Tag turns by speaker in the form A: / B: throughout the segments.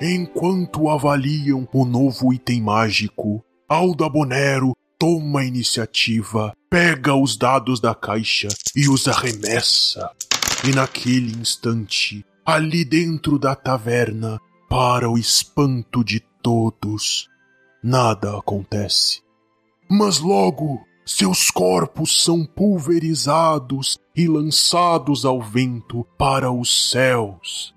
A: Enquanto avaliam o novo item mágico, Alda Bonero toma a iniciativa, pega os dados da caixa e os arremessa. E naquele instante, ali dentro da taverna, para o espanto de todos, nada acontece. Mas logo seus corpos são pulverizados e lançados ao vento para os céus.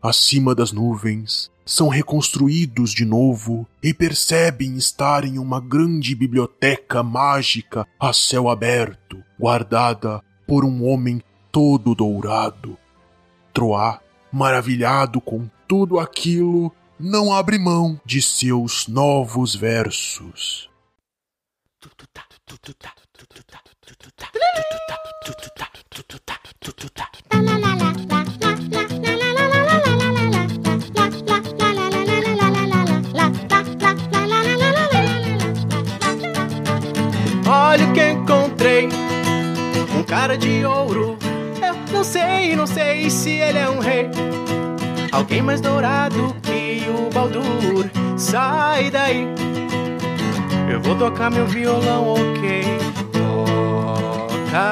A: Acima das nuvens, são reconstruídos de novo e percebem estar em uma grande biblioteca mágica a céu aberto, guardada por um homem todo dourado. Troá, maravilhado com tudo aquilo, não abre mão de seus novos versos.
B: Olha o que encontrei, um cara de ouro. Eu não sei, não sei se ele é um rei. Alguém mais dourado que o Baldur. Sai daí. Eu vou tocar meu violão, ok. Toca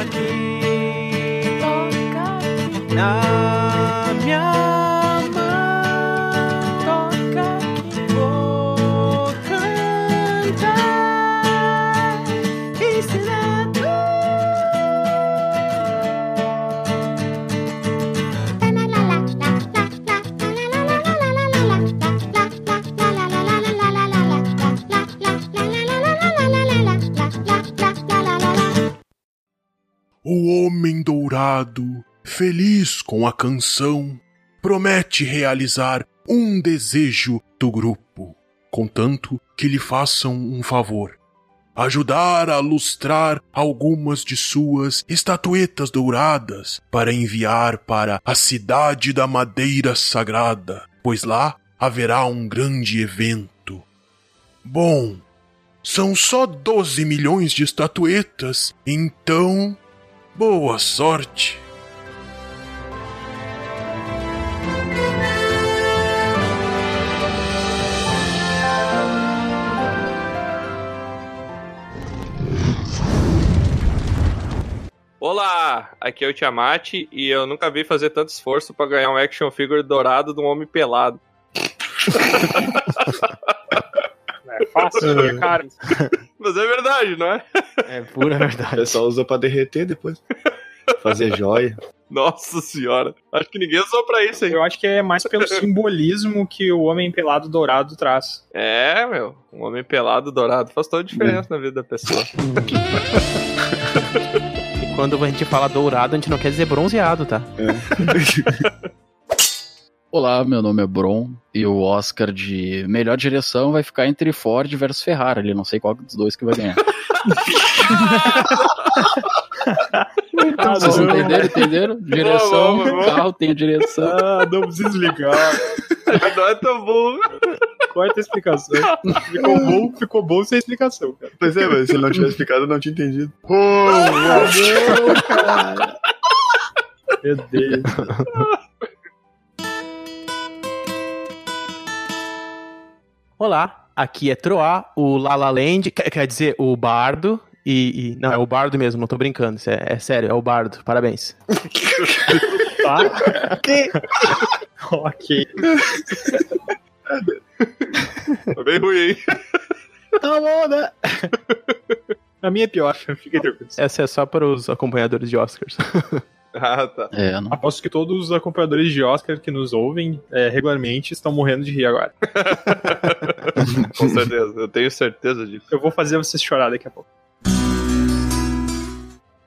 B: aqui. Na
A: feliz com a canção, promete realizar um desejo do grupo, contanto que lhe façam um favor. Ajudar a lustrar algumas de suas estatuetas douradas para enviar para a cidade da Madeira Sagrada, pois lá haverá um grande evento. Bom, são só 12 milhões de estatuetas, então Boa sorte!
C: Olá, aqui é o Tiamat e eu nunca vi fazer tanto esforço pra ganhar um action figure dourado de um homem pelado.
D: É fácil, né, cara.
C: Mas é verdade, não é?
E: É pura
F: O
E: verdade.
F: pessoal usa pra derreter depois. Fazer joia.
C: Nossa senhora. Acho que ninguém usou pra isso, hein?
D: Eu acho que é mais pelo simbolismo que o homem pelado dourado traz.
C: É, meu. Um homem pelado dourado faz toda a diferença na vida da pessoa.
E: Quando a gente fala dourado, a gente não quer dizer bronzeado, tá?
G: Olá, meu nome é Bron e o Oscar de melhor direção vai ficar entre Ford versus Ferrari. ali, Não sei qual dos dois que vai ganhar. Vocês entenderam? Entenderam? Direção,
C: Boa, boa, boa.
G: carro tem a direção.
D: Ah, não precisa explicar.
C: não é tão bom.
D: Corta a explicação. Ficou bom, ficou bom sem explicação, cara.
F: Pois é, mas se ele não tivesse explicado, eu não tinha entendido.
D: Meu Deus.
E: Olá, aqui é Troá, o Lala Land, quer, dizer, o Bardo. E, e- Não, é o Bardo mesmo, não tô brincando. isso É, é sério, é o Bardo. Parabéns.
D: Tá? ok.
C: Tá bem ruim, hein?
D: Tá bom, né? A minha é pior, tranquilos.
E: Essa é só para os acompanhadores de Oscars.
C: Ah, tá.
G: É, não.
D: Aposto que todos os acompanhadores de Oscar que nos ouvem é, regularmente estão morrendo de rir agora.
C: Com certeza. Eu tenho certeza disso.
D: Eu vou fazer vocês chorar daqui a pouco.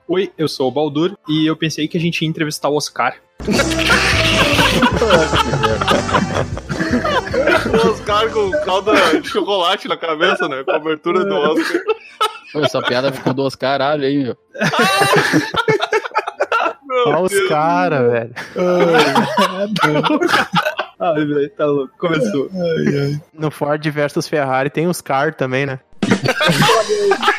D: Oi, eu sou o Baldur e eu pensei que a gente ia entrevistar o Oscar.
C: O Oscar com calda de chocolate na cabeça, né? Cobertura do Oscar.
G: Pô, essa piada ficou duas caralho aí, meu.
E: Olha os caras, velho.
D: Ah, velho, tá louco. Começou.
E: No Ford versus Ferrari tem os car também, né?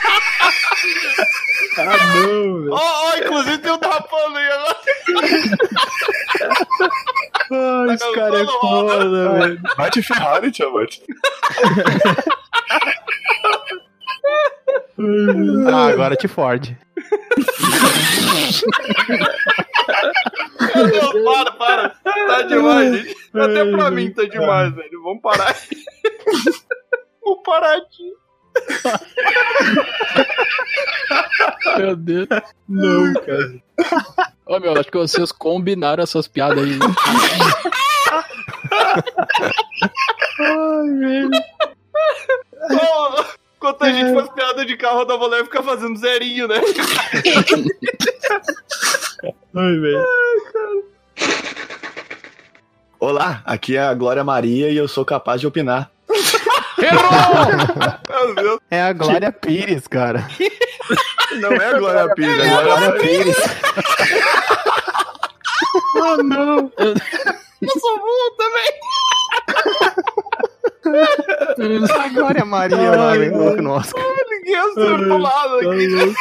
D: Ah, não, velho.
C: Ó, ó, inclusive tem um tapando aí agora.
D: Ah, esse cara é foda, velho.
F: Bate Ferrari, Tiamat.
E: Ah, agora te Ford.
C: Não, para, para. Tá demais, gente. Até pra mim tá demais, velho. Vamos parar. Vamos parar aqui.
G: Meu Deus.
D: Não, cara.
G: Ô, meu, acho que vocês combinaram essas piadas aí.
C: Ô, Enquanto a gente faz piada de carro, da mulher fica fazendo zerinho, né?
D: Ai, velho.
F: Olá, aqui é a Glória Maria e eu sou capaz de opinar.
C: Deus.
E: É a Glória Pires, cara.
F: Não é a Glória Pires, é a Glória Pires.
D: Oh, não.
C: Eu sou burro também.
E: A Glória Maria lá,
D: Ai,
E: velho, louco no Oscar.
C: Ninguém acertou nada aqui.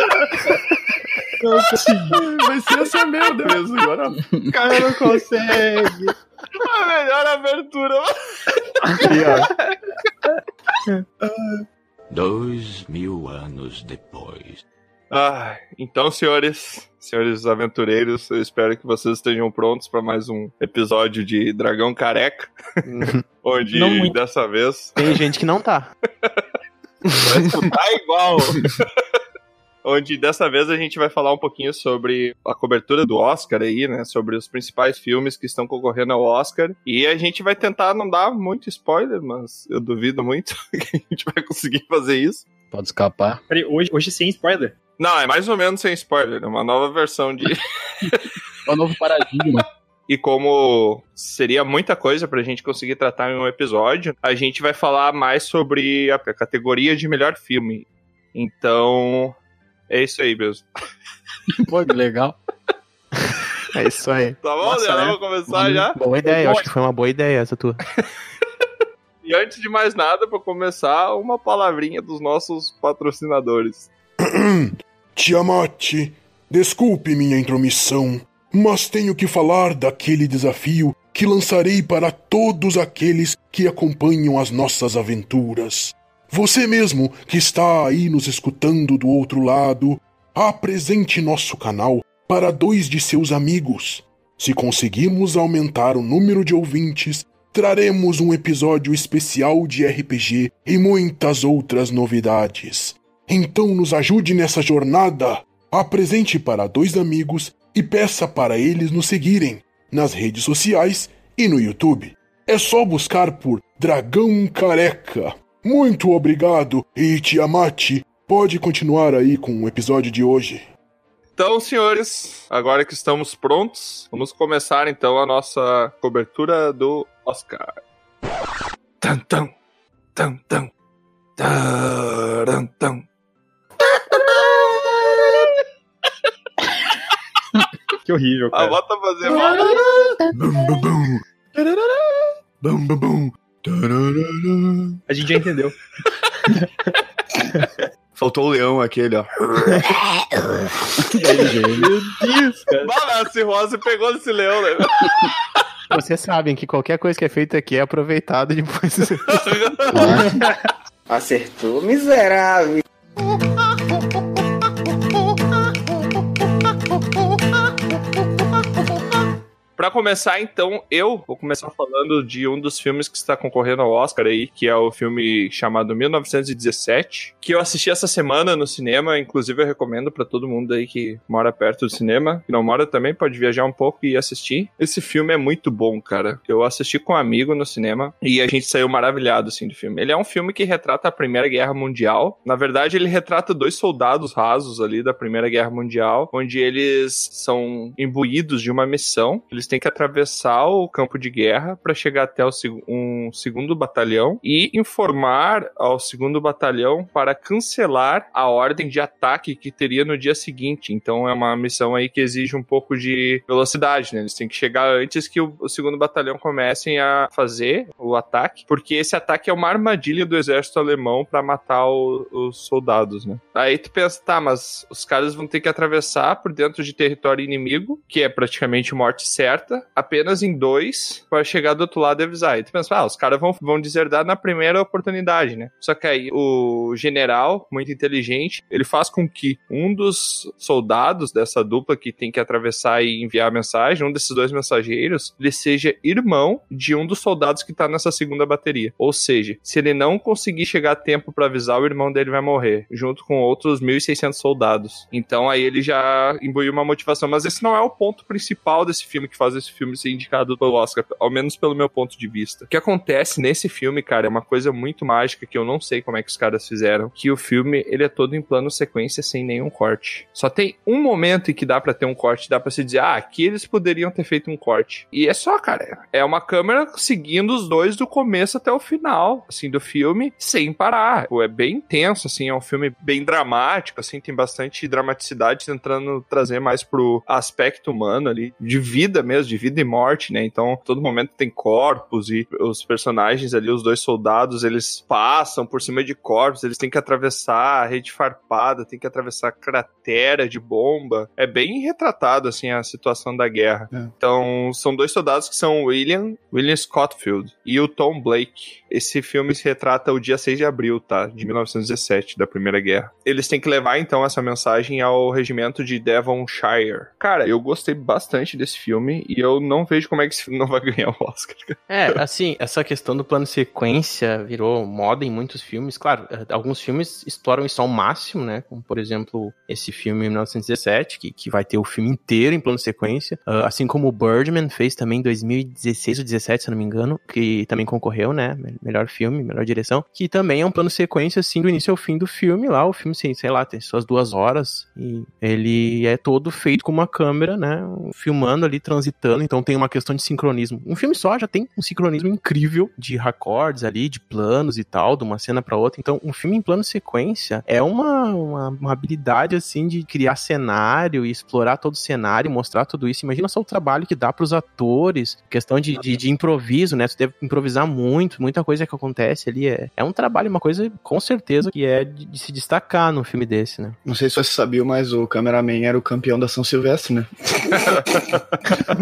D: Louco. Não consegui.
F: Vai ser essa merda mesmo agora.
D: O cara não consegue.
C: A melhor abertura.
E: Aqui, ó.
H: Dois mil anos depois.
C: Ah, então, senhores, senhores aventureiros, eu espero que vocês estejam prontos para mais um episódio de Dragão Careca. onde
D: Não
C: dessa vez
E: Tem gente que não tá.
C: vai escutar igual. onde dessa vez a gente vai falar um pouquinho sobre a cobertura do Oscar aí, né? Sobre os principais filmes que estão concorrendo ao Oscar. E a gente vai tentar não dar muito spoiler, mas eu duvido muito que a gente vai conseguir fazer isso.
G: Pode escapar.
D: Peraí, hoje, hoje sem spoiler.
C: Não, é mais ou menos sem spoiler, é uma nova versão de.
G: É o novo paradigma.
C: E como seria muita coisa pra gente conseguir tratar em um episódio, a gente vai falar mais sobre a categoria de melhor filme. Então, é isso aí mesmo.
G: Pô, que legal.
E: É isso aí.
C: Tá bom,
D: Nossa, né?
C: vamos começar já?
E: Boa ideia, eu acho que foi uma boa ideia essa tua.
C: E antes de mais nada, pra começar, uma palavrinha dos nossos patrocinadores.
A: Tiamat, desculpe minha intromissão, mas tenho que falar daquele desafio que lançarei para todos aqueles que acompanham as nossas aventuras. Você mesmo que está aí nos escutando do outro lado, apresente nosso canal para dois de seus amigos. Se conseguirmos aumentar o número de ouvintes, traremos um episódio especial de RPG e muitas outras novidades. Então nos ajude nessa jornada. Apresente para dois amigos e peça para eles nos seguirem nas redes sociais e no YouTube. É só buscar por Dragão Careca. Muito obrigado e Tiamat, pode continuar aí com o episódio de hoje.
C: Então, senhores, agora que estamos prontos, vamos começar então a nossa cobertura do Oscar. Tan, tan, tan, tan, taran, tan.
D: Que horrível,
C: Ah,
D: cara.
C: bota fazer
A: Bum, bum, bum. Bum, bum, bum.
D: A gente já entendeu.
F: Faltou o leão aquele, ó.
D: Meu Deus, cara.
C: Bala, pegou nesse leão, né?
E: Vocês sabem que qualquer coisa que é feita aqui é aproveitada e depois.
I: Acertou, miserável.
C: Pra começar, então, eu vou começar falando de um dos filmes que está concorrendo ao Oscar aí, que é o filme chamado 1917, que eu assisti essa semana no cinema, inclusive eu recomendo pra todo mundo aí que mora perto do cinema, que não mora também pode viajar um pouco e assistir. Esse filme é muito bom, cara. Eu assisti com um amigo no cinema e a gente saiu maravilhado assim do filme. Ele é um filme que retrata a Primeira Guerra Mundial. Na verdade, ele retrata dois soldados rasos ali da Primeira Guerra Mundial, onde eles são imbuídos de uma missão. Eles têm que atravessar o campo de guerra para chegar até o um segundo batalhão e informar ao segundo batalhão para cancelar a ordem de ataque que teria no dia seguinte. Então é uma missão aí que exige um pouco de velocidade, né? Eles têm que chegar antes que o, o segundo batalhão comecem a fazer o ataque, porque esse ataque é uma armadilha do exército alemão para matar o- os soldados, né? Aí tu pensa, tá, mas os caras vão ter que atravessar por dentro de território inimigo, que é praticamente morte certa, acerta apenas em dois para chegar do outro lado e avisar. E tu pensa, ah, os caras vão, vão deserdar na primeira oportunidade, né? Só que aí o general, muito inteligente, ele faz com que um dos soldados dessa dupla que tem que atravessar e enviar a mensagem, um desses dois mensageiros, ele seja irmão de um dos soldados que tá nessa segunda bateria. Ou seja, se ele não conseguir chegar a tempo para avisar, o irmão dele vai morrer, junto com outros 1.600 soldados. Então aí ele já imbuiu uma motivação. Mas esse não é o ponto principal desse filme que faz esse filme ser indicado pelo Oscar, ao menos pelo meu ponto de vista. O que acontece nesse filme, cara, é uma coisa muito mágica que eu não sei como é que os caras fizeram, que o filme, ele é todo em plano sequência sem nenhum corte. Só tem um momento em que dá para ter um corte, dá para se dizer, ah, aqui eles poderiam ter feito um corte. E é só, cara, é uma câmera seguindo os dois do começo até o final, assim, do filme, sem parar. É bem intenso, assim, é um filme bem dramático, assim, tem bastante dramaticidade, tentando trazer mais pro aspecto humano ali, de vida mesmo, de vida e morte, né? Então, todo momento tem corpos e os personagens ali, os dois soldados, eles passam por cima de corpos, eles têm que atravessar a rede farpada, tem que atravessar cratera de bomba. É bem retratado, assim, a situação da guerra. É. Então, são dois soldados que são o William, William Scottfield e o Tom Blake. Esse filme se retrata o dia 6 de abril, tá? De 1917, da Primeira Guerra. Eles têm que levar, então, essa mensagem ao regimento de Devonshire. Cara, eu gostei bastante desse filme e eu não vejo como é que esse filme não vai ganhar o Oscar.
E: É, assim, essa questão do plano sequência virou moda em muitos filmes. Claro, eh, alguns filmes exploram isso ao máximo, né? Como, por exemplo, esse filme 1917, que, que vai ter o filme inteiro em plano sequência. Uh, assim como o Birdman fez também em 2016 ou 2017, se não me engano, que também concorreu, né? Melhor filme, melhor direção. Que também é um plano sequência, assim, do início ao fim do filme lá. O filme, sei lá, tem suas duas horas. E ele é todo feito com uma câmera, né? Filmando ali, transitando. Então tem uma questão de sincronismo. Um filme só já tem um sincronismo incrível de recordes ali, de planos e tal, de uma cena para outra. Então, um filme em plano sequência é uma, uma, uma habilidade, assim, de criar cenário e explorar todo o cenário, mostrar tudo isso. Imagina só o trabalho que dá para os atores, questão de, de, de, improviso, né? Você deve improvisar muito, muita coisa que acontece ali. É, é um trabalho, uma coisa com certeza que é de, de se destacar num filme desse, né?
F: Não sei se você sabia, mas o cameraman era o campeão da São Silvestre, né?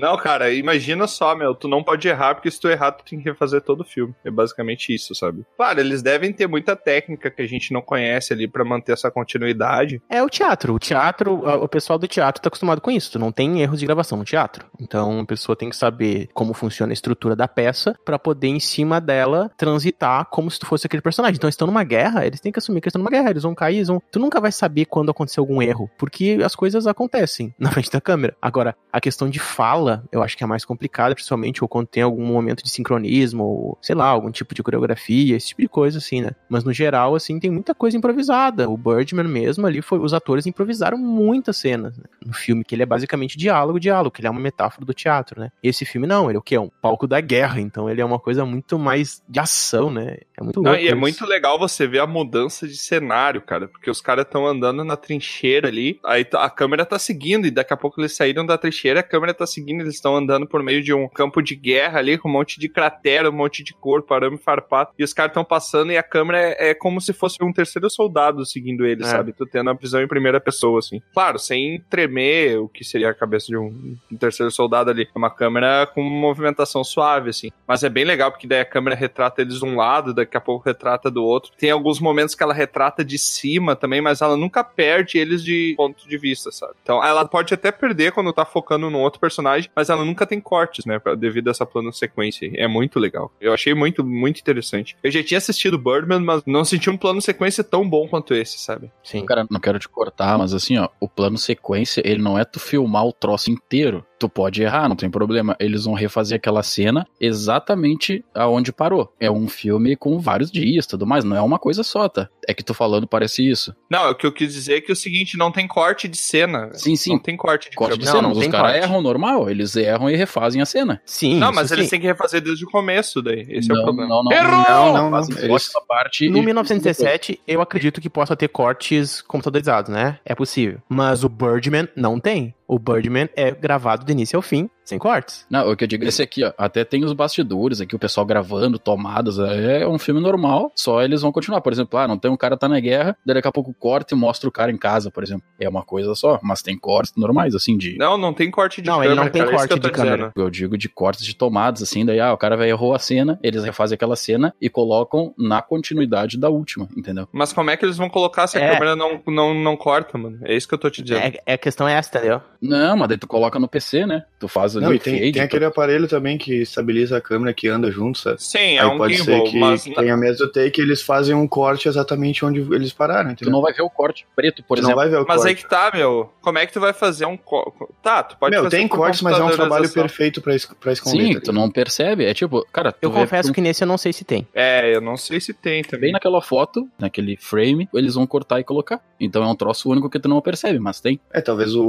C: Não, cara, imagina só, meu, tu não pode errar, porque se tu errar, tu tem que refazer todo o filme. É basicamente isso, sabe? Claro, eles devem ter muita técnica que a gente não conhece ali para manter essa continuidade.
E: É o teatro. O teatro, o pessoal do teatro tá acostumado com isso. Tu não tem erros de gravação no teatro. Então, a pessoa tem que saber como funciona a estrutura da peça para poder, em cima dela, transitar como se tu fosse aquele personagem. Então, estão numa guerra, eles têm que assumir que estão numa guerra. Eles vão cair, eles vão... Tu nunca vai saber quando aconteceu algum erro, porque as coisas acontecem na frente da câmera. Agora, a questão de fala eu acho que é mais complicada, principalmente ou quando tem algum momento de sincronismo, ou sei lá, algum tipo de coreografia, esse tipo de coisa, assim, né? Mas no geral, assim, tem muita coisa improvisada. O Birdman mesmo ali foi. Os atores improvisaram muitas cenas né? no filme, que ele é basicamente diálogo, diálogo, que ele é uma metáfora do teatro, né? Esse filme não, ele é o quê? É um palco da guerra, então ele é uma coisa muito mais de ação, né? É muito louco.
C: Não, e é muito legal você ver a mudança de cenário, cara, porque os caras estão andando na trincheira ali, aí a câmera tá seguindo, e daqui a pouco eles saíram da trincheira, a câmera tá seguindo eles estão andando por meio de um campo de guerra ali, com um monte de cratera, um monte de corpo, arame farpado, e os caras estão passando e a câmera é, é, como se fosse um terceiro soldado seguindo eles, é. sabe? Tu tendo a visão em primeira pessoa, assim. Claro, sem tremer o que seria a cabeça de um, um terceiro soldado ali. É uma câmera com movimentação suave, assim. Mas é bem legal, porque daí a câmera retrata eles de um lado, daqui a pouco retrata do outro. Tem alguns momentos que ela retrata de cima também, mas ela nunca perde eles de ponto de vista, sabe? Então ela pode até perder quando tá focando no outro personagem, mas ela nunca tem cortes, né? Devido a essa plano sequência. É muito legal. Eu achei muito, muito interessante. Eu já tinha assistido Birdman, mas não senti um plano sequência tão bom quanto esse, sabe?
G: Sim. Cara, não quero te cortar, mas assim, ó, o plano sequência, ele não é tu filmar o troço inteiro tu pode errar, não tem problema. Eles vão refazer aquela cena exatamente aonde parou. É um filme com vários dias, tudo mais, não é uma coisa só, tá? É que tu falando parece isso.
C: Não, o que eu quis dizer é que é o seguinte, não tem corte de cena.
G: Sim, sim.
C: Não tem corte de,
G: corte de cena. Não, os caras erram normal, eles erram e refazem a cena.
E: Sim.
C: Não, mas eles sim. têm que refazer desde o começo, daí. Esse
G: não,
C: é o problema.
G: Não, não.
C: Errou!
G: Não, não, não. Eles...
E: parte no 1917, eu acredito que possa ter cortes computadorizados, né? É possível. Mas o Birdman não tem. O Birdman é gravado do início ao fim, sem cortes.
G: Não, o que eu digo é esse aqui, ó. Até tem os bastidores aqui, o pessoal gravando, tomadas. É um filme normal, só eles vão continuar. Por exemplo, ah, não tem um cara tá na guerra, daí daqui a pouco corta e mostra o cara em casa, por exemplo. É uma coisa só, mas tem cortes normais, assim, de.
C: Não, não tem corte de
E: Não,
C: câmera.
E: ele não tem
C: cara, é
E: corte
C: tô
E: de câmera.
C: dizendo.
G: Eu digo de cortes de tomadas, assim, daí, ah, o cara vai errou a cena, eles refazem aquela cena e colocam na continuidade da última, entendeu?
C: Mas como é que eles vão colocar se a
E: É.
C: câmera não, não, não corta, mano? É isso que eu tô te dizendo.
E: É, é a questão é essa, entendeu?
G: Não, mas daí tu coloca no PC, né? Tu faz ali
F: Não,
G: o
F: e tem,
G: fade,
F: tem
G: tu-
F: aquele aparelho também que estabiliza a câmera que anda junto, sabe?
C: Sim, é
F: Aí
C: um
F: pode ser
C: gimbal,
F: que
C: mas
F: tenha mesmo take eles fazem um corte exatamente onde eles pararam,
G: tu
F: entendeu?
G: não vai ver o corte preto, por
F: Tu não
G: exemplo.
F: vai ver o
C: Mas
F: corte.
C: aí que tá, meu. Como é que tu vai fazer um. co- Tá, tu pode
F: Meu,
C: fazer
F: tem cortes, mas é um trabalho perfeito pra, es pra esconder.
G: Sim,
F: tá
G: tu não percebe. É tipo, cara, tu
E: Eu
G: vê
E: confesso que nesse eu não sei se tem.
C: É, eu não sei se tem
G: bem
C: também.
G: naquela foto, naquele frame, eles vão cortar e colocar. Então é um troço único que tu não percebe, mas tem.
F: É, talvez o,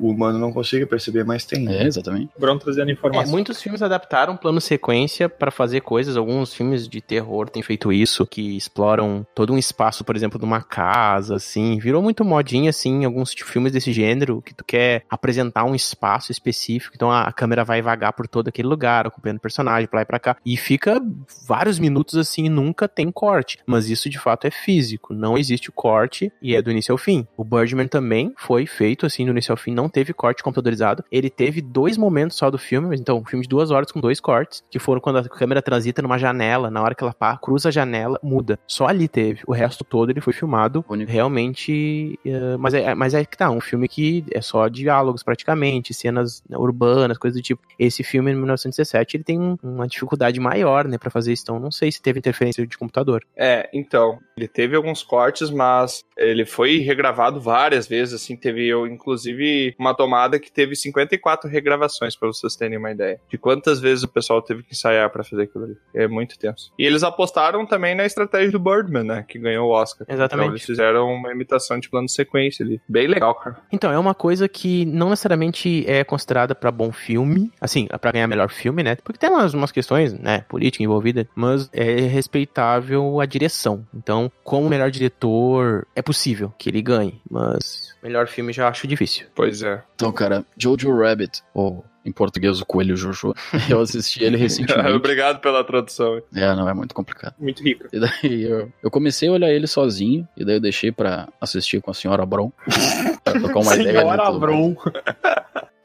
F: o humano não consiga perceber, mas tem.
G: É, exatamente.
D: Brown trazendo
E: É,
D: informação.
E: muitos filmes adaptaram plano sequência pra fazer coisas. Alguns filmes de terror têm feito isso, que exploram todo um espaço, por exemplo, de uma casa, assim. Virou muito modinha, assim, alguns filmes desse gênero, que tu quer apresentar um espaço específico. Então a, câmera vai vagar por todo aquele lugar, acompanhando o personagem, pra lá e pra cá. E fica vários minutos assim, e nunca tem corte. Mas isso de fato é físico. Não existe o corte e é do início ao fim. O Birdman também foi feito assim, do início ao fim, não teve corte computadorizado. Ele teve dois momentos só do filme, então, um filme de duas horas com dois cortes, que foram quando a câmera transita numa janela, na hora que ela pá, cruza a janela, muda. Só ali teve. O resto todo ele foi filmado
G: Único.
E: realmente. eh, mas, é, mas é que tá, um filme que é só diálogos praticamente, cenas urbanas, coisas do tipo. Esse filme, em 1917, ele tem um- uma dificuldade maior, né, pra fazer isso. Então, não sei se teve interferência de computador.
C: É, então, ele teve alguns cortes, mas ele foi regravado várias vezes, assim, teve, eu, inclusive, uma tomada que teve 54 regravações, pra vocês terem uma ideia. De quantas vezes o pessoal teve que ensaiar pra fazer aquilo ali. É muito tenso. E eles apostaram também na estratégia do Birdman, né, que ganhou o Oscar.
E: Exatamente.
C: Então eles fizeram uma imitação de plano de sequência ali. Bem legal, cara.
E: Então, é uma coisa que não necessariamente é considerada pra bom filme, assim, pra ganhar melhor filme, né? Porque tem umas, umas questões, né, política envolvida, mas é respeitável a direção. Então, como melhor diretor, é possível que ele ganhe, mas melhor filme já acho difícil.
C: Pois é.
G: Então, cara, Jojo Rabbit, ou em português o Coelho Jojo, eu assisti ele recentemente.
C: Obrigado pela tradução.
G: é, não é muito complicado.
D: Muito rico.
G: E daí eu, eu comecei a olhar ele sozinho, e daí eu deixei pra assistir com a senhora Bron. pra trocar uma ideia.
D: Senhora. Bron.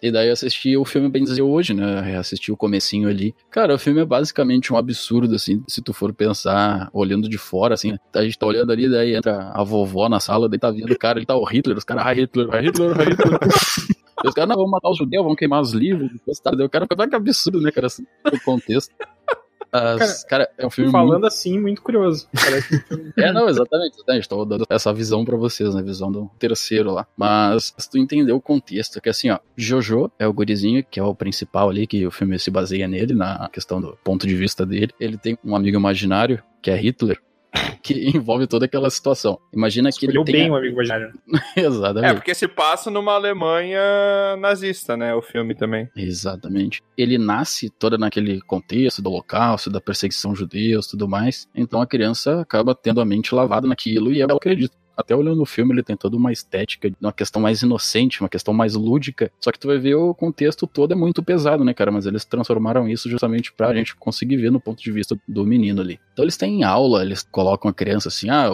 G: E daí eu assisti o filme Bem Dizer hoje, né? Assisti o comecinho ali. Cara, o filme é basicamente um absurdo, assim, se tu for pensar, olhando de fora, assim. A gente tá olhando ali, daí entra a vovó na sala, daí tá vindo o cara, ele tá o Hitler, os caras, ah, Hitler, ah, Hitler, ah, Hitler. Os caras, não, vamos matar os judeus, vamos queimar os livros. Depois, tá, o cara, olha que absurdo, né, cara, assim, o contexto. As- cara, é um filme muito
D: Falando assim, muito curioso. Um
G: é, não, exatamente, exatamente. Tô dando essa visão pra vocês, né? Visão do terceiro lá. Mas se tu entender o contexto, que assim, ó, Jojo é o gurizinho, que é o principal ali, que o filme se baseia nele, na questão do ponto de vista dele. Ele tem um amigo imaginário, que é Hitler, que envolve toda aquela situação. Imagina que
D: Escolheu
G: ele
D: bem
G: tem.
D: o amigo imaginário.
C: É,
G: Exatamente.
C: porque se passa numa Alemanha nazista, né? O filme também.
G: Exatamente. Ele nasce toda naquele contexto do holocausto, da perseguição aos judeus, tudo mais. Então a criança acaba tendo a mente lavada naquilo e ela acredita. Até olhando o filme, ele tem toda uma estética, uma questão mais inocente, uma questão mais lúdica. Só que tu vai ver o contexto todo é muito pesado, né, cara? Mas eles transformaram isso justamente pra gente conseguir ver no ponto de vista do menino ali. Então eles têm aula, eles colocam a criança assim, ah,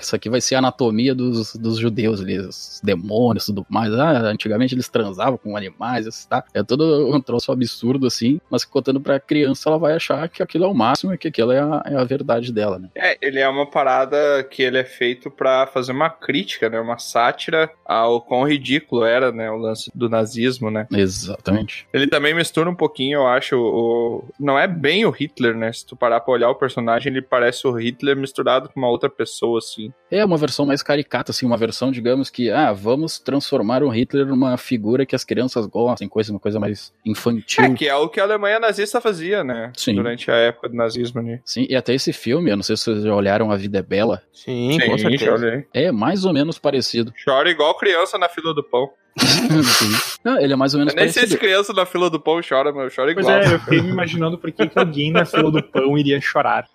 G: isso aqui vai ser a anatomia dos, dos judeus os demônios e tudo mais. Ah, antigamente eles transavam com animais, isso, tá? É todo um troço absurdo assim, mas contando pra criança, ela vai achar que aquilo é o máximo e que aquilo é a, é a verdade dela, né?
C: É, ele é uma parada que ele é feito pra fazer uma crítica, né? Uma sátira ao quão ridículo era, né? O lance do nazismo, né?
G: Exatamente.
C: Ele também mistura um pouquinho, eu acho, o... Não é bem o Hitler, né? Se tu parar pra olhar o personagem, ele parece o Hitler misturado com uma outra pessoa, assim.
G: É uma versão mais caricata, assim, uma versão, digamos que, ah, vamos transformar o Hitler numa figura que as crianças gostem, coisa, uma coisa mais infantil.
C: É, que é o que a Alemanha nazista fazia, né?
G: Sim.
C: Durante a época do nazismo ali.
G: Sim, e até esse filme, eu não sei se vocês já olharam A Vida é Bela,
E: Sim, com
C: Sim,
E: certeza.
C: já olhei.
G: é mais ou menos parecido.
C: Chora igual criança na fila do pão.
G: Não, ele é mais ou menos
C: Eu nem sei se criança na fila do pão chora, mas eu choro
D: Pois
C: igual.
D: é, eu fiquei me imaginando por que que alguém na fila do pão iria chorar.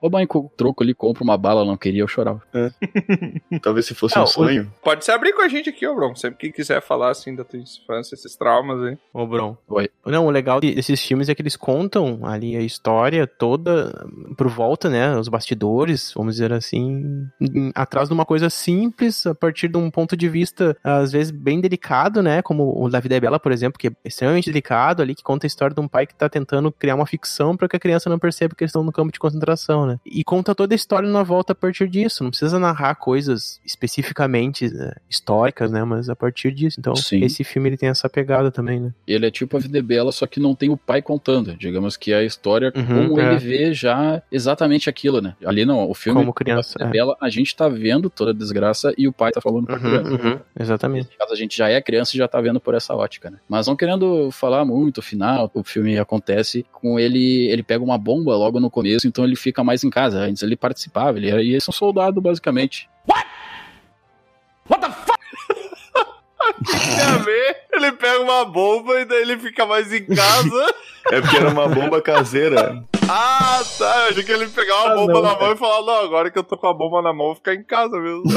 G: Ô, mãe, com o troco ali, compra uma bala, não queria, eu chorava.
F: Talvez se fosse
E: Não,
F: um sonho.
C: Pode se abrir com a gente aqui, ô, Bron. Sempre que quiser falar, assim, da tua infância, esses traumas aí.
E: Ô, Bron.
G: Oi.
E: Não, o legal de- desses filmes é que eles contam ali a história toda por volta, né? Os bastidores, vamos dizer assim, atrás de uma coisa simples, a partir de um ponto de vista, às vezes, bem delicado, né? Como o da Vida é Bela, por exemplo, que é extremamente delicado ali, que conta a história de um pai que tá tentando criar uma ficção para que a criança não perceba que eles estão no campo de concentração, né? E conta toda a história na volta a partir disso. Não precisa narrar coisas especificamente né, históricas, né? Mas a partir disso. Então,
G: Sim.
E: esse filme ele tem essa pegada também, né?
G: Ele é tipo a vida é bela, só que não tem o pai contando. Digamos que a história,
E: Uhum,
G: como
E: é.
G: ele vê já exatamente aquilo, né? Ali não, o filme
E: Como criança. é.
G: Vida é bela, a gente tá vendo toda a desgraça e o pai tá falando pra criança.
E: Uhum, uhum, exatamente.
G: Caso, a gente já é criança e já tá vendo por essa ótica, né? Mas não querendo falar muito, o final, o filme acontece com ele, ele pega uma bomba logo no começo, então ele fica mais em casa. Antes ele participava, ele era, esse é um soldado, basicamente.
C: Tem a ver, ele pega uma bomba e daí ele fica mais em casa.
F: É porque era uma bomba caseira.
C: Ah, tá. Eu achei que ele pegava uma
D: Ah,
C: bomba
D: não,
C: na
D: cara.
C: mão e falava, não, agora que eu tô com a bomba na mão, eu vou ficar em casa mesmo.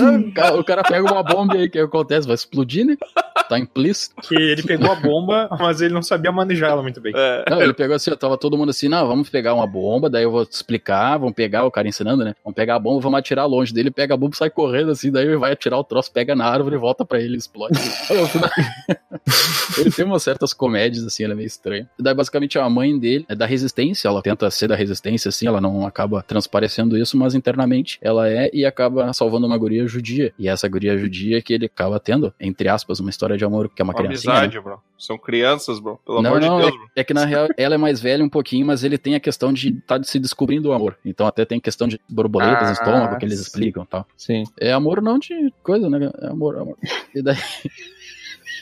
G: O cara, pega uma bomba e aí o que acontece? Vai explodir, né? Tá implícito.
D: Que ele pegou a bomba, mas ele não sabia manejar ela muito bem.
C: É.
G: Não, ele pegou assim, tava todo mundo assim, não, vamos pegar uma bomba, daí eu vou te explicar, vamos pegar, o cara ensinando, né? Vamos pegar a bomba, vamos atirar longe dele, pega a bomba, sai correndo assim, daí ele vai atirar o troço, pega na árvore e volta pra ele, explode. ele tem umas certas comédias, assim, ela é meio estranha. Daí basicamente a mãe dele é da resistência, ela tenta ser da resistência, assim, ela não acaba transparecendo isso, mas internamente ela é e acaba salvando uma guria judia. E essa guria judia que ele acaba tendo, entre aspas, uma história de amor, que é uma,
C: Uma
G: criancinha, né?
C: amizade, bro. São crianças, bro. Pelo
G: não,
C: amor
G: não,
C: de Deus,
G: é,
C: bro.
G: é que na real ela é mais velha um pouquinho, mas ele tem a questão de estar se descobrindo o amor. Então até tem questão de borboletas
C: Ah,
G: no estômago que eles
C: sim.
G: explicam e tal.
E: Sim.
G: É amor não de coisa, né? É amor, amor. E daí,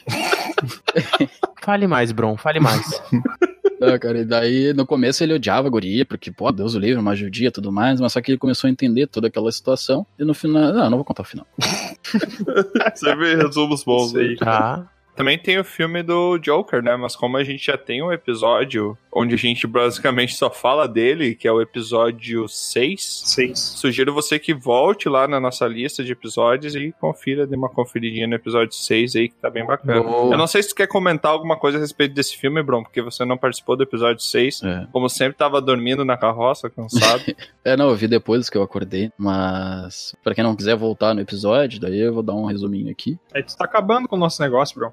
E: Fale mais, Bron, fale mais.
G: não, cara, e daí no começo ele odiava a guria, porque, pô, Deus o livre, uma judia e tudo mais, mas só que ele começou a entender toda aquela situação e no final. Não, não vou contar o final.
C: Sempre resumos bons
D: aí.
C: aí.
E: Tá.
C: Também tem o filme do Joker, né? Mas como a gente já tem um episódio onde a gente basicamente só fala dele, que é o episódio 6,
D: Seis.
C: sugiro você que volte lá na nossa lista de episódios e confira, dê uma conferidinha no episódio 6 aí, que tá bem bacana.
E: Boa.
C: Eu não sei se tu quer comentar alguma coisa a respeito desse filme, Bron, porque você não participou do episódio 6.
G: É.
C: Como sempre, tava dormindo na carroça, cansado.
G: É, não, eu vi depois que eu acordei, mas pra quem não quiser voltar no episódio, daí eu vou dar um resuminho aqui.
D: Aí tu tá acabando com o nosso negócio, bro.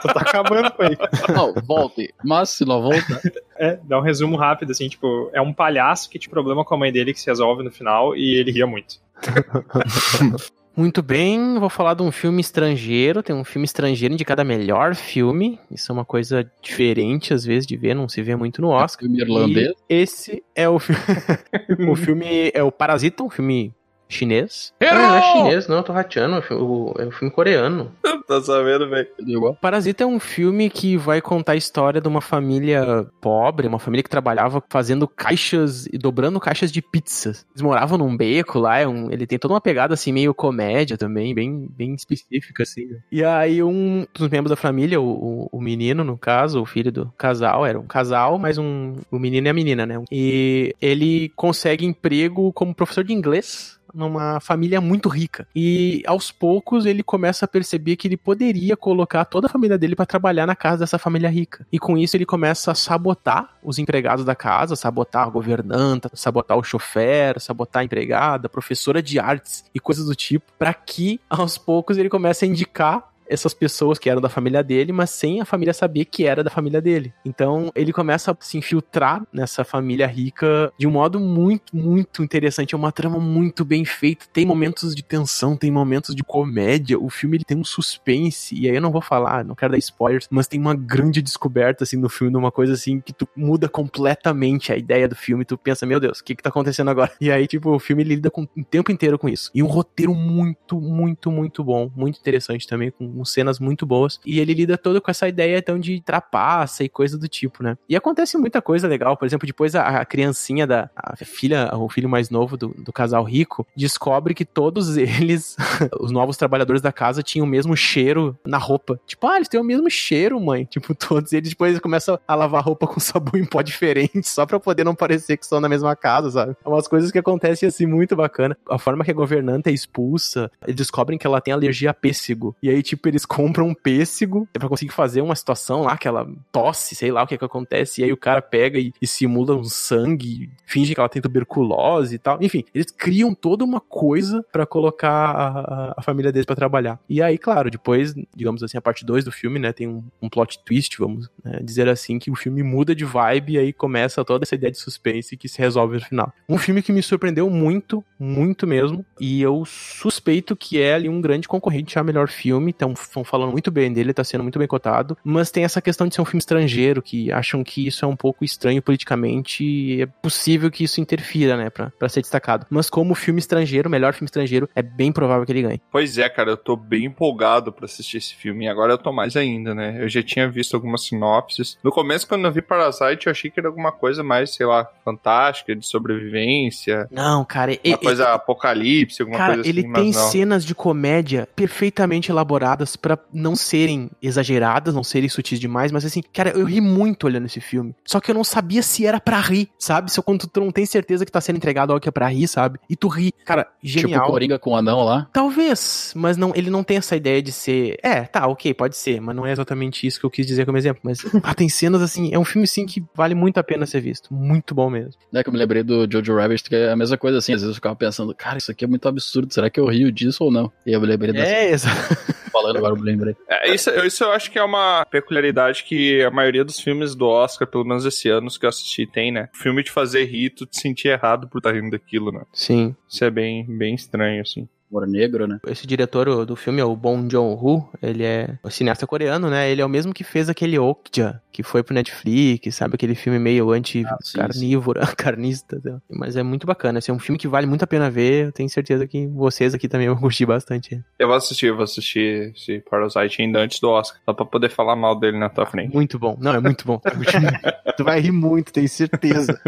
D: tu tá acabando com ele.
G: Não, volte, mas se não voltar.
D: É, dá um resumo rápido, assim, tipo, é um palhaço que tinha problema com a mãe dele que se resolve no final e ele ria muito.
E: Muito bem, vou falar de um filme estrangeiro. Tem um filme estrangeiro indicado a melhor filme. Isso é uma coisa diferente, às vezes, de ver, não se vê muito no Oscar.
G: Filme irlandês.
E: E esse é o filme. o filme é o Parasita, um filme chinês. Não, não é chinês, não, eu tô rateando. É É um filme coreano.
C: tá sabendo, velho?
G: Igual.
E: Parasita é um filme que vai contar a história de uma família pobre, uma família que trabalhava fazendo caixas e dobrando caixas de pizzas. Eles moravam num beco lá, é um- ele tem toda uma pegada assim, meio comédia também, bem, bem específica, assim. né? E aí um dos membros da família, o, o- o menino, no caso, o filho do casal, era um casal, mas um, o menino e a menina, né? E ele consegue emprego como professor de inglês numa família muito rica. E aos poucos ele começa a perceber que ele poderia colocar toda a família dele para trabalhar na casa dessa família rica. E com isso ele começa a sabotar os empregados da casa, sabotar a governanta, sabotar o chofer, sabotar a empregada, professora de artes e coisas do tipo, para que aos poucos ele comece a indicar essas pessoas que eram da família dele, mas sem a família saber que era da família dele. Então ele começa a se infiltrar nessa família rica de um modo muito, muito interessante. É uma trama muito bem feita. Tem momentos de tensão, tem momentos de comédia. O filme ele tem um suspense. E aí eu não vou falar, não quero dar spoilers, mas tem uma grande descoberta assim no filme, uma coisa assim que tu muda completamente a ideia do filme. Tu pensa, meu Deus, o que que tá acontecendo agora? E aí, tipo, o filme lida com, o tempo inteiro com isso. E um roteiro muito, muito, muito bom, muito interessante também, com cenas muito boas. E ele lida todo com essa ideia então de trapaça e coisa do tipo, né? E acontece muita coisa legal. Por exemplo, depois a, a criancinha da a filha, o filho mais novo do, do casal rico, descobre que todos eles, os novos trabalhadores da casa, tinham o mesmo cheiro na roupa. Tipo, ah, eles têm o mesmo cheiro, mãe. Tipo, todos eles depois começam a lavar roupa com sabão em pó diferente, só pra poder não parecer que estão na mesma casa, sabe? É umas coisas que acontecem assim muito bacana. A forma que a governanta é expulsa, eles descobrem que ela tem alergia a pêssego. E aí, tipo, eles compram um pêssego pra conseguir fazer uma situação lá que ela tosse, sei lá o que que acontece. E aí o cara pega e, e simula um sangue, finge que ela tem tuberculose e tal. Enfim, eles criam toda uma coisa para colocar a, a, a, família deles para trabalhar. E aí, claro, depois, digamos assim, a parte 2 do filme, né, tem um, um plot twist, vamos né, dizer assim, que o filme muda de vibe e aí começa toda essa ideia de suspense que se resolve no final. Um filme que me surpreendeu muito, muito mesmo, e eu suspeito que é ali um grande concorrente a melhor filme, estão falando muito bem dele, tá sendo muito bem cotado, mas tem essa questão de ser um filme estrangeiro, que acham que isso é um pouco estranho politicamente, e é possível que isso interfira, né, pra, pra ser destacado. Mas como filme estrangeiro, melhor filme estrangeiro, é bem provável que ele ganhe.
C: Pois é, cara, eu tô bem empolgado para assistir esse filme, e agora eu tô mais ainda, né? Eu já tinha visto algumas sinopses. No começo, quando eu vi Parasite, eu achei que era alguma coisa mais, sei lá, fantástica, de sobrevivência.
E: Não, cara,
C: uma ele, coisa ele, apocalipse, alguma
E: cara,
C: coisa assim.
E: Ele tem cenas de comédia perfeitamente elaboradas para não serem exageradas, não serem sutis demais, mas assim, cara, eu ri muito olhando esse filme. Só que eu não sabia se era para rir, sabe? Se quando tu não tem certeza que tá sendo entregado algo que é pra rir, sabe? E tu ri. Cara, genial.
G: Tipo Coringa com o anão lá?
E: Talvez, mas não, ele não tem essa ideia de ser. É, tá, ok, pode ser, mas não é exatamente isso que eu quis dizer como exemplo. Mas ah, tem cenas assim, é um filme sim que vale muito a pena ser visto. Muito bom mesmo.
G: É que eu me lembrei do Jojo Rabbit, que é a mesma coisa assim. Às vezes eu ficava pensando, cara, isso aqui é muito absurdo, será que eu rio disso ou não? E eu me lembrei dessa.
E: É, exato.
G: Falando agora, eu me lembrei.
C: É, isso, isso eu acho que é uma peculiaridade que a maioria dos filmes do Oscar, pelo menos esse ano que eu assisti, tem, né? Filme de fazer rir, tu te sentir errado por estar rindo daquilo, né?
E: Sim.
C: Isso é bem, bem estranho, assim
G: humor negro, né?
E: Esse diretor do filme é o Bong Joon-ho, ele é um cineasta coreano, né? Ele é o mesmo que fez aquele Okja, que foi pro Netflix, sabe? Aquele filme meio anti-carnívoro, ah, carnista. Mas é muito bacana, assim, é um filme que vale muito a pena ver, eu tenho certeza que vocês aqui também vão curtir bastante.
C: Eu vou assistir, eu vou assistir esse Parasite ainda antes do Oscar, só pra poder falar mal dele na tua frente.
E: Muito bom, não, é muito bom. tu vai rir muito, tenho certeza.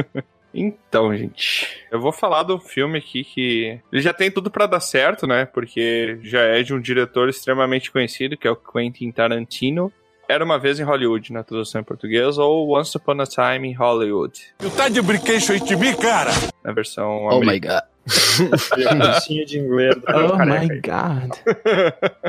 C: Então, gente, eu vou falar do filme aqui que ele já tem tudo para dar certo, né? Porque já é de um diretor extremamente conhecido, que é o Quentin Tarantino. Era uma vez em Hollywood, na tradução em português, ou Once Upon a Time in Hollywood.
A: Tu tá de brinquedo de mim, cara?
C: Na versão
G: Oh my god.
D: de inglês.
E: Oh my god.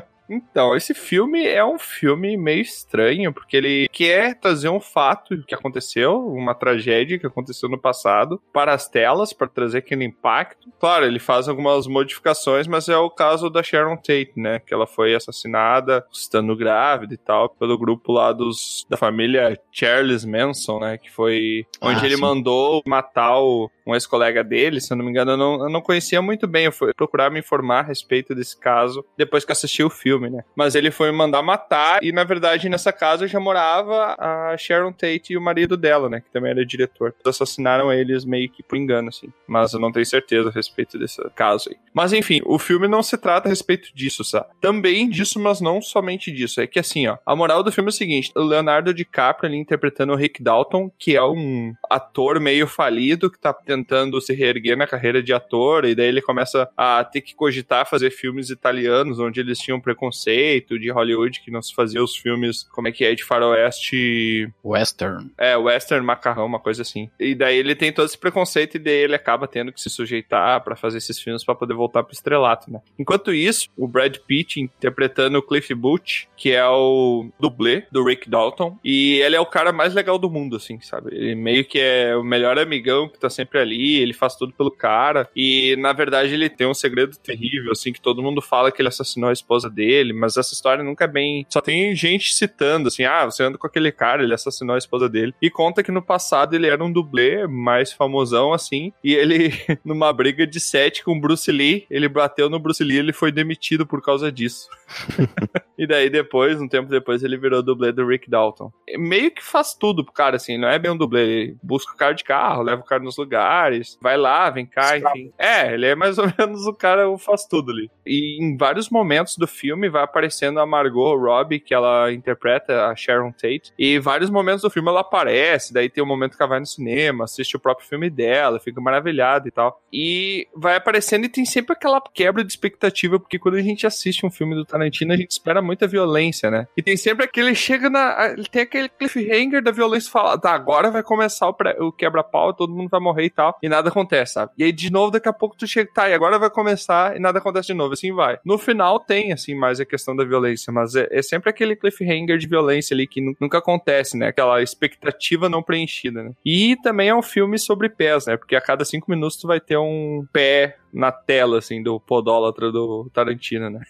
C: Então, esse filme é um filme meio estranho, porque ele quer trazer um fato que aconteceu, uma tragédia que aconteceu no passado, para as telas, para trazer aquele impacto. Claro, ele faz algumas modificações, mas é o caso da Sharon Tate, né? Que ela foi assassinada, estando grávida e tal, pelo grupo lá dos, da família Charles Manson, né? Que foi onde ah, ele sim. mandou matar o, um ex-colega dele, se eu não me engano, eu não, eu não conhecia muito bem. Eu fui procurar me informar a respeito desse caso depois que assisti o filme, né? Mas ele foi mandar matar e, na verdade, nessa casa já morava a Sharon Tate e o marido dela, né? Que também era diretor. Assassinaram eles meio que por engano, assim. Mas eu não tenho certeza a respeito desse caso aí. Mas, enfim, o filme não se trata a respeito disso, sabe? Também disso, mas não somente disso. É que, assim, ó, a moral do filme é o seguinte: o Leonardo DiCaprio ali interpretando o Rick Dalton, que é um ator meio falido que tá tentando se reerguer na carreira de ator, e daí ele começa a ter que cogitar fazer filmes italianos, onde eles tinham preconceito de Hollywood, que não se fazia os filmes, como é que é, de faroeste...
G: Western.
C: É, western, macarrão, uma coisa assim. E daí ele tem todo esse preconceito, e daí ele acaba tendo que se sujeitar para fazer esses filmes para poder voltar pro estrelato, né? Enquanto isso, o Brad Pitt interpretando o Cliff Booth, que é o dublê do Rick Dalton, e ele é o cara mais legal do mundo, assim, sabe? Ele meio que é o melhor amigão que tá sempre ali, ele faz tudo pelo cara. E na verdade ele tem um segredo terrível, assim, que todo mundo fala que ele assassinou a esposa dele, mas essa história nunca é bem. Só tem gente citando, assim, ah, você anda com aquele cara, ele assassinou a esposa dele. E conta que no passado ele era um dublê mais famosão, assim, e ele, numa briga de sete com Bruce Lee, ele bateu no Bruce Lee e ele foi demitido por causa disso. e daí depois, um tempo depois, ele virou dublê do Rick Dalton. Meio que faz tudo pro cara, assim, não é bem um dublê. Ele busca o cara de carro, leva o cara nos lugares, vai lá, vem cá, enfim. É, ele é mais ou menos o cara que faz tudo ali. E em vários momentos do filme filme vai aparecendo a Margot Robbie, que ela interpreta a Sharon Tate, e vários momentos do filme ela aparece, daí tem um momento que ela vai no cinema, assiste o próprio filme dela, fica maravilhada e tal. E vai aparecendo e tem sempre aquela quebra de expectativa, porque quando a gente assiste um filme do Tarantino, a gente espera muita violência, né? E tem sempre aquele chega na. Tem aquele cliffhanger da violência fala, tá, agora vai começar o, pré- o quebra-pau, todo mundo vai morrer e tal. E nada acontece, sabe? E aí, de novo, daqui a pouco tu chega, tá, e agora vai começar e nada acontece de novo. Assim vai. No final tem, assim, mais a questão da violência, mas é, é sempre aquele cliffhanger de violência ali que nu- nunca acontece, né? Aquela expectativa não preenchida, né? E também é um filme sobre pés, né? Porque a cada cinco minutos tu vai ter um pé na tela, assim, do podólatra do Tarantino, né?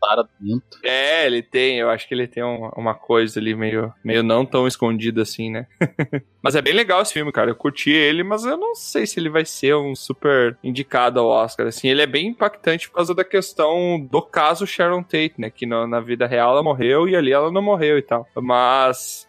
G: Taradento.
C: É, ele tem, eu acho que ele tem um- uma coisa ali meio, meio não tão escondida assim, né? mas é bem legal esse filme, cara. Eu curti ele, mas eu não sei se ele vai ser um super indicado ao Oscar. Assim, ele é bem impactante por causa da questão do caso Sharon Tate, né? Que na vida real ela morreu e ali ela não morreu e tal. Mas.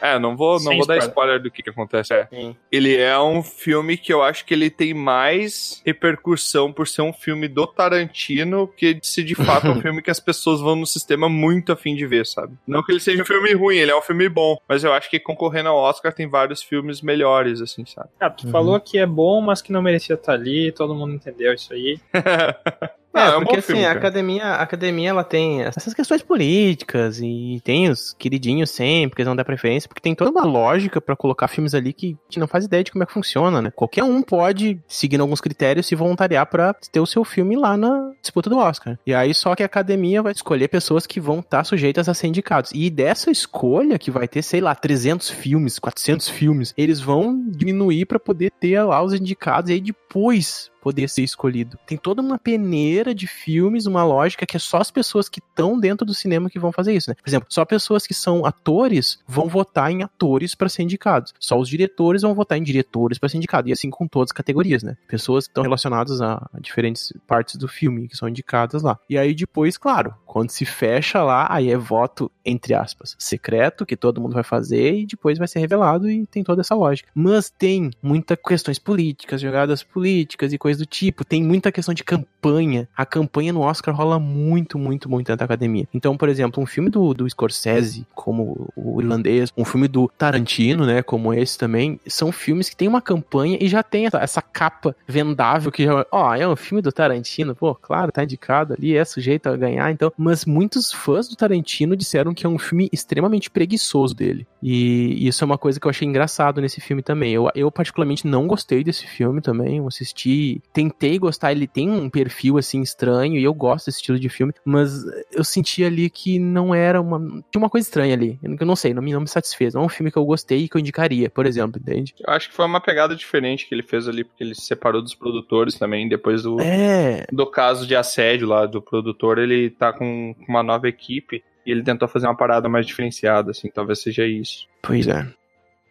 C: É, não vou, não vou dar
D: spoiler.
C: do que, que acontece. É. Ele é um filme que eu acho que ele tem mais repercussão por ser um filme do Tarantino que se de fato é um filme que as pessoas vão no sistema muito afim de ver, sabe? Não que ele seja um filme ruim, ele é um filme bom, mas eu acho que concorrendo ao Oscar tem vários filmes melhores, assim, sabe?
D: Ah, tu falou que é bom, mas que não merecia estar ali, todo mundo entendeu isso aí.
C: Não,
E: é,
C: é um
E: porque assim,
C: filme,
E: a academia, a academia ela tem essas questões políticas e tem os queridinhos sempre, que eles vão dar preferência, porque tem toda uma lógica pra colocar filmes ali que a gente não faz ideia de como é que funciona, né? Qualquer um pode, seguindo alguns critérios, se voluntariar pra ter o seu filme lá na disputa do Oscar. E aí só que a academia vai escolher pessoas que vão estar sujeitas a ser indicados. E dessa escolha, que vai ter, sei lá, 300 filmes, 400 filmes, eles vão diminuir pra poder ter lá os indicados e aí depois poder ser escolhido. Tem toda uma peneira de filmes, uma lógica que é só as pessoas que estão dentro do cinema que vão fazer isso, né? Por exemplo, só pessoas que são atores vão votar em atores para ser indicados. Só os diretores vão votar em diretores para ser indicados. E assim com todas as categorias, né? Pessoas que estão relacionadas a diferentes partes do filme que são indicadas lá. E aí depois, claro, quando se fecha lá, aí é voto entre aspas secreto que todo mundo vai fazer e depois vai ser revelado e tem toda essa lógica. Mas tem muitas questões políticas, jogadas políticas e coisas do tipo. Tem muita questão de campanha. A campanha no Oscar rola muito, muito, muito dentro da academia. Então, por exemplo, um filme do, do Scorsese, como o irlandês, um filme do Tarantino, né, como esse também, são filmes que tem uma campanha e já tem essa, essa capa vendável que já, ó, é um filme do Tarantino, pô, claro, tá indicado ali, é sujeito a ganhar, então. Mas muitos fãs do Tarantino disseram que é um filme extremamente preguiçoso dele. E isso é uma coisa que eu achei engraçado nesse filme também. Eu, eu particularmente não gostei desse filme também. Eu assisti, tentei gostar, ele tem um perfil assim estranho e eu gosto desse estilo de filme, mas eu senti ali que não era uma. Tinha uma coisa estranha ali. Eu não- eu não sei, não me, não me satisfez. Não é um filme que eu gostei e que eu indicaria, por exemplo, entende?
C: Eu acho que foi uma pegada diferente que ele fez ali, porque ele se separou dos produtores também, depois do,
E: É.
C: do caso de assédio lá do produtor, ele tá com com uma nova equipe e ele tentou fazer uma parada mais diferenciada, assim, talvez seja isso.
E: Pois é.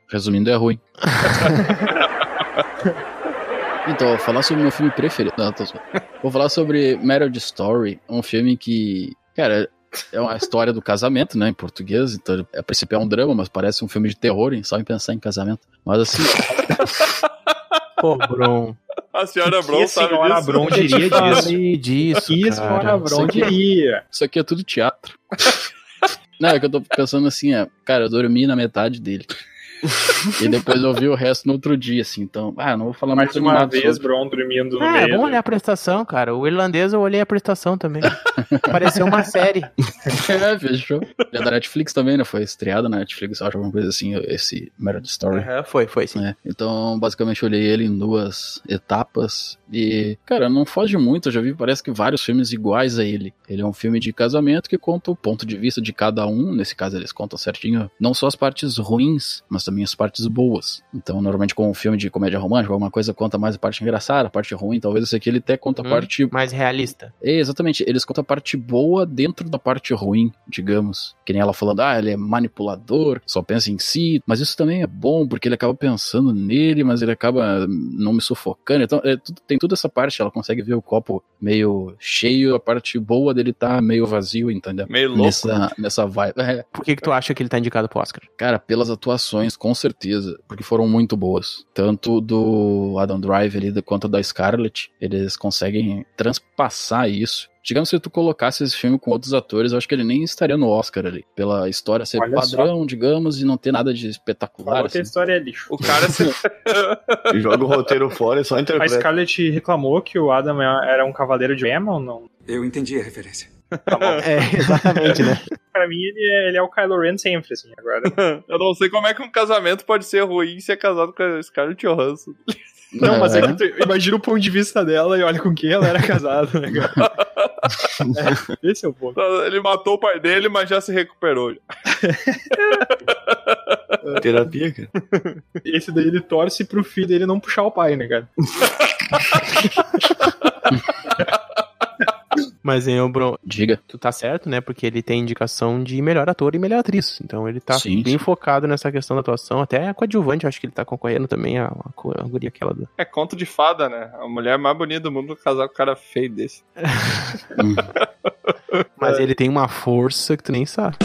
G: Resumindo, é ruim. então, vou falar sobre o meu filme preferido. Não, tô só. Vou falar sobre Marriage Story, um filme que, cara, é uma história do casamento, né, em português. Então, a princípio é um drama, mas parece um filme de terror, hein, só em pensar em casamento. Mas assim,
E: Pô, Bron.
C: A senhora
D: que a senhora Bron diria disso?
E: Disso.
D: Que senhora Bron
G: isso aqui-
D: diria?
G: isso aqui é tudo teatro. Não, é que eu tô pensando assim, é, cara, eu dormi na metade dele. E depois eu vi o resto no outro dia, assim, então, ah, não vou falar
D: Mais
G: muito
D: uma
G: animado
D: vez,
G: sobre.
D: Bron dormindo no
E: Ah, é
D: meio.
E: bom
D: do-
E: olhar a prestação, cara. O irlandês eu olhei a prestação também. Pareceu uma série.
G: É, fechou. E é da Netflix também, né? Foi estreada na Netflix, eu acho, alguma coisa assim, esse Marriage Story.
E: Aham, foi, foi sim.
G: né? Então, basicamente, eu olhei ele em duas etapas. E, cara, não foge muito. Eu já vi, parece que vários filmes iguais a ele. Ele é um filme de casamento que conta o ponto de vista de cada um. Nesse caso, eles contam certinho, não só as partes ruins, mas também as partes boas. Então, normalmente, com um filme de comédia romântica, alguma coisa conta mais a parte engraçada, a parte ruim. Talvez esse aqui ele até conta a
E: Hum,
G: parte
E: Mais realista.
G: é, exatamente, eles contam a parte boa dentro da parte ruim, digamos. Que nem ela falando, ah, ele é manipulador, só pensa em si, mas isso também é bom, porque ele acaba pensando nele, mas ele acaba não me sufocando. Então, é, tudo- tem toda essa parte, ela consegue ver o copo meio cheio, a parte boa dele tá meio vazio, entendeu?
C: Meio louco.
G: Nessa, nessa vibe. É,
E: Por que, que tu acha que ele tá indicado pro Oscar?
G: Cara, pelas atuações, com certeza, porque foram muito boas. Tanto do Adam Driver ali quanto da Scarlett, eles conseguem transpassar isso. Digamos se tu colocasse esse filme com outros atores, eu acho que ele nem estaria no Oscar ali. Pela história ser
D: Olha
G: padrão, digamos, e não ter nada de espetacular.
D: Falou que a
G: assim.
D: história é lixo.
C: O cara se...
F: Joga o roteiro fora e só
D: A
F: interpreta.
D: Scarlett reclamou que o Adam era um cavaleiro de Emma ou não?
J: Eu entendi a referência.
E: É, exatamente, né?
D: Pra mim, ele é, ele é o Kylo Ren sempre, assim, agora.
C: Eu não sei como é que um casamento pode ser ruim se é casado com a Scarlett Johansson.
D: Não, mas é
G: É.
D: que tu imagina o ponto de vista dela e olha com quem ela era casada, né, cara? É, esse é o ponto.
C: Ele matou o pai dele, mas já se recuperou.
F: Terapia, cara.
D: Esse daí ele torce pro filho dele não puxar o pai, né, cara?
E: Mas, hein, ô, Bruno,
G: Diga.
E: tu tá certo, né? Porque ele tem indicação de melhor ator e melhor atriz. Então ele tá
G: Sim,
E: bem
G: sim.
E: focado nessa questão da atuação. Até a coadjuvante, eu acho que ele tá concorrendo também, a, a, a guria aquela do...
C: É conto de fada, né? A mulher mais bonita do mundo casar com um cara feio desse.
E: Mas ele tem uma força que tu nem sabe.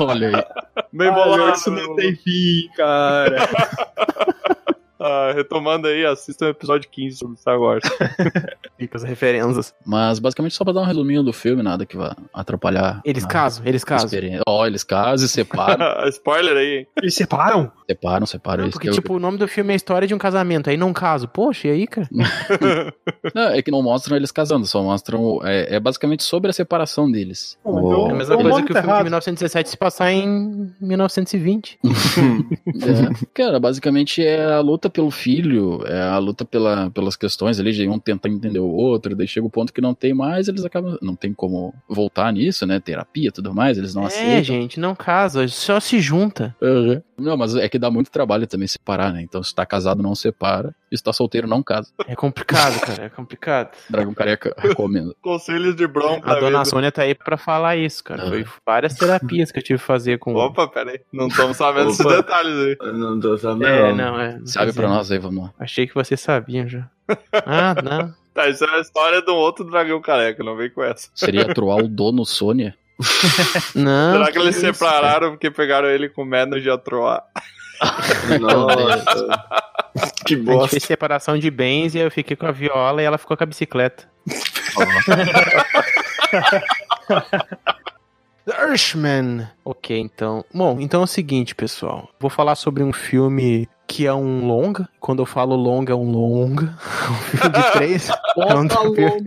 G: Olha aí.
C: Bem bolado.
D: meu, isso não tem fim, cara.
C: Ah, retomando aí, assista o episódio 15 sobre Star Wars.
E: Fica as referências.
G: Mas basicamente só pra dar um resuminho do filme, nada que vá atrapalhar.
E: Eles
G: a
E: casam, eles casam.
G: Ó, eles casam e separam.
C: Spoiler aí, hein?
D: Eles separam?
G: separam, separam.
E: Não,
G: isso
E: porque,
G: que eu-
E: tipo, o nome do filme é a história de um casamento. Aí não caso. Poxa, e aí, cara?
G: Não, é que não mostram eles casando, só mostram. É, é basicamente sobre a separação deles.
D: Pô,
G: O-
E: É a mesma coisa
D: nome
E: que o
D: tá
E: filme de
D: errado.
E: 1917 se passar em 1920.
G: É, cara, basicamente é a luta pelo filho, é a luta pela, pelas questões ali, de um tentar entender o outro, daí chega o ponto que não tem mais, eles acabam. Não tem como voltar nisso, né? Terapia e tudo mais, eles não
E: é,
G: aceitam.
E: gente, não casa, só se junta.
G: Uhum. Não, mas é que dá muito trabalho também separar, né? Então, se tá casado, não separa. E se tá solteiro, não casa.
E: É complicado, cara, é complicado.
G: Dragão Careca recomendo.
C: Conselhos de Bron pra
E: A dona
C: vida.
E: Sônia tá aí pra falar isso, cara.
G: Ah.
E: Foi várias terapias que eu tive que fazer com.
C: Opa, pera aí. Não estamos sabendo esses detalhes aí.
F: Eu Não tô sabendo.
E: É, não, é. não
G: Sabe pra nós aí, vamos lá.
E: Achei que vocês sabiam já. Ah, não.
C: Tá, isso é a história de um outro dragão careca, não vem com essa.
G: Seria atuar o dono Sônia?
E: Não.
C: Será que eles
E: isso,
C: separaram porque pegaram ele com medo de atroar?
F: Nossa. que
E: A gente
F: bosta.
E: fez separação de bens e eu fiquei com a viola e ela ficou com a bicicleta. Irishman. Ok, então. Bom, então é o seguinte, pessoal. Vou falar sobre um filme que é um longa. Quando eu falo longa, é um longa. Um filme de três. é um filme-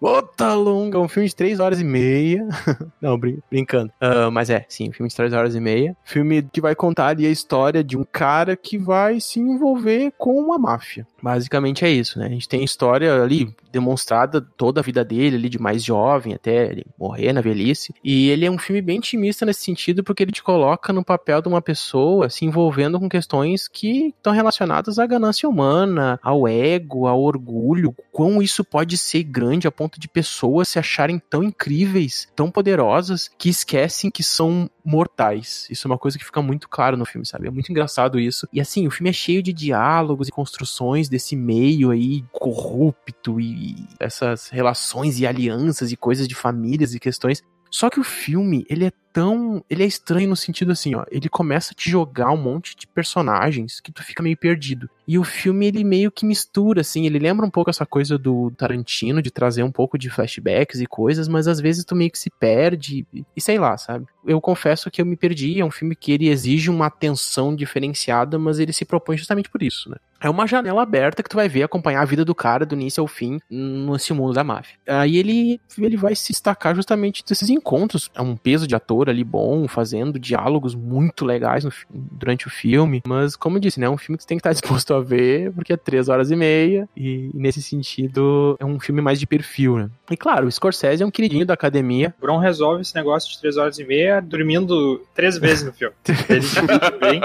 E: Bota longa. É um filme de três horas e meia. Não, brin- brincando. Ah, mas é, sim, um filme de três horas e meia. Filme que vai contar ali a história de um cara que vai se envolver com uma máfia. Basicamente é isso, né? A gente tem a história ali demonstrada toda a vida dele, ali de mais jovem até ele morrer na velhice. E ele é um filme bem intimista nesse sentido, porque ele te coloca no papel de uma pessoa se envolvendo com questões que estão relacionadas à ganância humana, ao ego, ao orgulho, quão isso pode ser grande a ponto de pessoas se acharem tão incríveis, tão poderosas, que esquecem que são mortais. Isso é uma coisa que fica muito claro no filme, sabe? É muito engraçado isso. E assim, o filme é cheio de diálogos e construções desse meio aí corrupto e essas relações e alianças e coisas de famílias e questões. Só que o filme, ele é tão. Ele é estranho no sentido assim, ó. Ele começa a te jogar um monte de personagens que tu fica meio perdido. E o filme, ele meio que mistura, assim. Ele lembra um pouco essa coisa do Tarantino, de trazer um pouco de flashbacks e coisas, mas às vezes tu meio que se perde. E, sei lá, sabe? Eu confesso que eu me perdi. É um filme que ele exige uma atenção diferenciada, mas ele se propõe justamente por isso, né? É uma janela aberta que tu vai ver acompanhar a vida do cara do início ao fim nesse mundo da máfia. Aí ele, ele vai se destacar justamente desses encontros. É um peso de ator ali bom, fazendo diálogos muito legais no, durante o filme. Mas, como eu disse, né? É um filme que tu tem que estar disposto a ver, porque é três horas e meia. E, e nesse sentido, é um filme mais de perfil, né? E claro, o Scorsese é um queridinho da academia.
D: O Bron resolve esse negócio de três horas e meia dormindo três vezes no filme. Ele divide bem.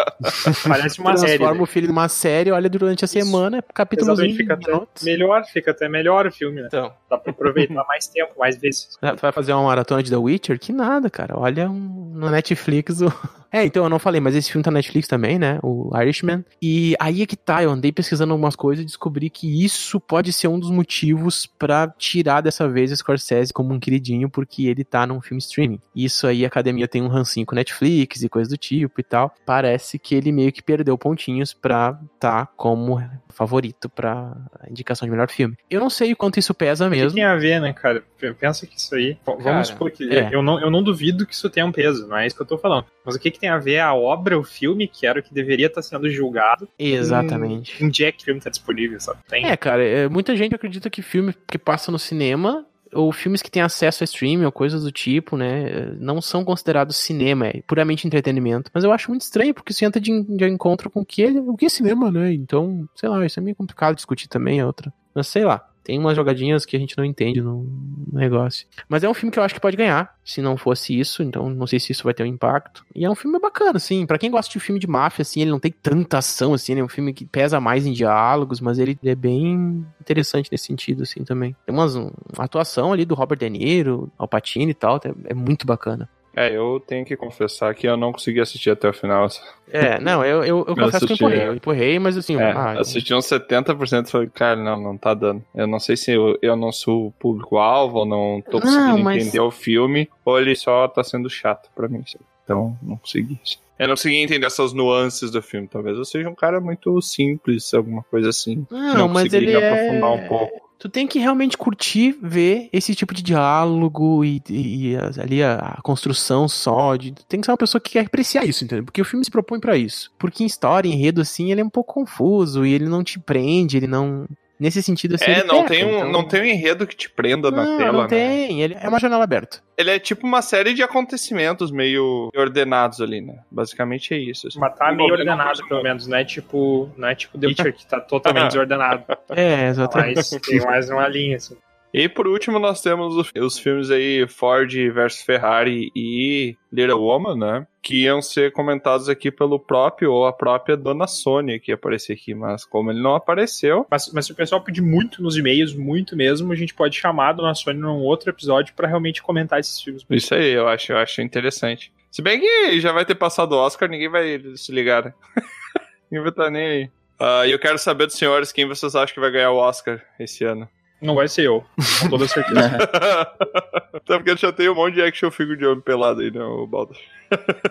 D: Parece uma série.
E: transforma
D: né?
E: o filho numa série, olha durante a semana, capítulos
D: Exatamente, fica até
E: minutos.
D: melhor, fica até melhor o filme, né?
E: Então,
D: Dá pra aproveitar mais tempo, mais vezes.
E: tu vai fazer uma maratona de The Witcher? Que nada, cara. Olha um, no Netflix o, É, então eu não falei, mas esse filme tá na Netflix também, né? O Irishman. E aí é que tá, eu andei pesquisando algumas coisas e descobri que isso pode ser um dos motivos pra tirar dessa vez o Scorsese como um queridinho, porque ele tá num filme streaming. Isso aí, a academia tem um rancinho com Netflix e coisa do tipo e tal. Parece que ele meio que perdeu pontinhos pra tá como favorito pra indicação de melhor filme. Eu não sei o quanto isso pesa
D: O que
E: mesmo.
D: tem a ver, né, cara? Pensa que isso aí. v- Vamos
E: Cara,
D: supor que.
E: é.
D: Eu, não, eu não duvido que isso tenha um peso, não é isso que eu tô falando. Mas o que, que tem a ver a obra, o filme, que era o que deveria estar sendo julgado?
E: Exatamente.
D: Em dia que o filme tá disponível, sabe? Tem.
E: É, cara, é, muita gente acredita que filme que passa no cinema ou filmes que têm acesso a streaming ou coisas do tipo, né, não são considerados cinema, é puramente entretenimento. Mas eu acho muito estranho, porque isso entra de, de encontro com o que, é- o que é cinema, né? Então, sei lá, isso é meio complicado discutir também, é outra. Mas sei lá, tem umas jogadinhas que a gente não entende no negócio. Mas é um filme que eu acho que pode ganhar, se não fosse isso, então não sei se isso vai ter um impacto. E é um filme bacana, assim, pra quem gosta de filme de máfia, assim, ele não tem tanta ação, assim, ele é um filme que pesa mais em diálogos, mas ele é bem interessante nesse sentido, assim, também. Tem umas, um- uma atuação ali do Robert De Niro, Al Pacino e tal, é, é muito bacana.
C: É, eu tenho que confessar que eu não consegui assistir até o final.
E: É, não, eu, eu, eu confesso que eu
C: assisti,
E: empurrei,
C: é.
E: eu empurrei, mas assim,
C: É,
E: ah,
C: assisti uns 70% e falei, cara, não, não tá dando. Eu não sei se eu, eu não sou o público-alvo, ou não tô
E: Não,
C: conseguindo
E: mas-
C: entender o filme, ou ele só tá sendo chato pra mim. Então, não consegui. Eu não consegui entender essas nuances do filme. Talvez eu seja um cara muito simples, alguma coisa assim.
E: Não, mas
C: consegui
E: ele
C: me aprofundar
E: é-
C: um pouco.
E: Tu tem que realmente curtir ver esse tipo de diálogo e, e- e ali a, a construção só. De, tem que ser uma pessoa que quer apreciar isso, entendeu? Porque o filme se propõe pra isso. Porque em história, enredo, assim, ele é um pouco confuso e ele não te prende, ele não. Nesse sentido, assim.
C: É, não
E: peca,
C: tem, um,
E: então-
C: não tem um enredo que te prenda na
E: Não,
C: tela,
E: não
C: né?
E: tem. Ele é uma janela aberta.
C: Ele é tipo uma série de acontecimentos meio ordenados ali, né? Basicamente é isso. assim.
D: Mas tá meio ordenado, pelo menos. Não é tipo, não é tipo The Witcher, que tá totalmente desordenado.
E: É, exatamente.
D: Mas tem mais uma linha, assim.
C: E por último, nós temos os, os filmes aí Ford versus Ferrari e Little Woman, né? Que iam ser comentados aqui pelo próprio ou a própria Dona Sônia que ia aparecer aqui, mas como ele não apareceu,
D: Mas, mas se o pessoal pedir muito nos e-mails, muito mesmo, a gente pode chamar a Dona Sônia num outro episódio pra realmente comentar esses filmes.
C: isso aí eu acho, eu acho interessante. Se bem que já vai ter passado o Oscar, ninguém vai se ligar, né? ninguém vai estar nem aí. Ah, E eu quero saber dos senhores quem vocês acham que vai ganhar o Oscar esse ano.
D: Não vai ser eu, com toda certeza.
C: Até porque já tem um monte de action figure de homem pelado aí, né, o Baldo?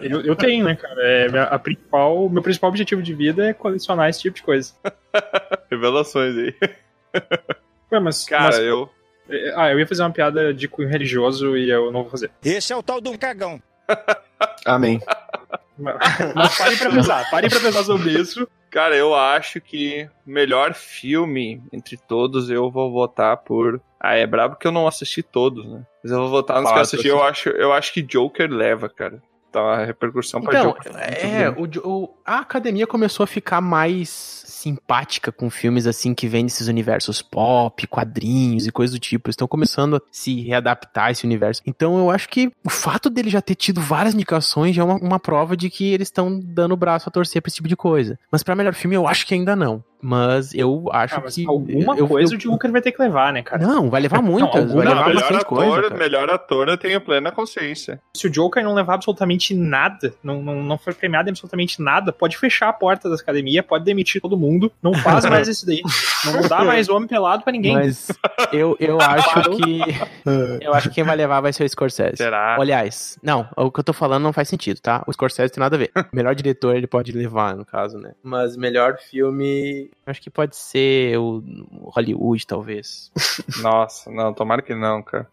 D: eu, eu tenho, né, cara? É, minha- a principal, meu principal objetivo de vida é colecionar esse tipo de coisa.
C: Revelações aí.
D: Ué, mas,
C: Cara,
D: mas-
C: eu.
D: é, Ah, eu ia fazer uma piada de cunho religioso e eu não vou fazer.
J: Esse é o tal do cagão.
F: Amém.
D: Mas, mas parem pra pensar, parem pra pensar sobre isso.
C: Cara, eu acho que melhor filme entre todos eu vou votar por. Ah, é brabo que eu não assisti todos, né? Mas eu vou votar nos que eu assisti. Eu acho, eu acho que Joker leva, cara. Tá uma repercussão pra
E: Então,
C: Joker.
E: é, o, o- a academia começou a ficar mais simpática com filmes assim que vêm desses universos pop, quadrinhos e coisas do tipo. Eles estão começando a se readaptar a esse universo. Então eu acho que o fato dele já ter tido várias indicações já é uma, uma prova de que eles estão dando o braço a torcer pra esse tipo de coisa. Mas pra melhor filme eu acho que ainda não. Mas eu acho
D: Ah, mas
E: que.
D: alguma
E: eu-
D: coisa
E: eu-
D: o Joker vai ter que levar, né, cara?
E: Não, vai levar muitas. vai
C: Não,
E: levar
C: melhor
E: bastante
C: ator,
E: coisa. cara.
C: melhor ator eu tenho plena consciência.
D: Se o Joker não levar absolutamente nada, não, não, não for premiado em absolutamente nada, pode fechar a porta da academia, pode demitir todo mundo, não faz mais isso daí. Não dá mais homem pelado pra ninguém.
E: Mas eu, eu acho que. Eu acho que quem vai levar vai ser o Scorsese.
C: Será?
E: Aliás, não, o que eu tô falando não faz sentido, tá? O Scorsese tem nada a ver. Melhor diretor ele pode levar, no caso, né? Mas melhor filme. Acho que pode ser o o Hollywood, talvez.
C: Nossa, não, tomara que não, cara.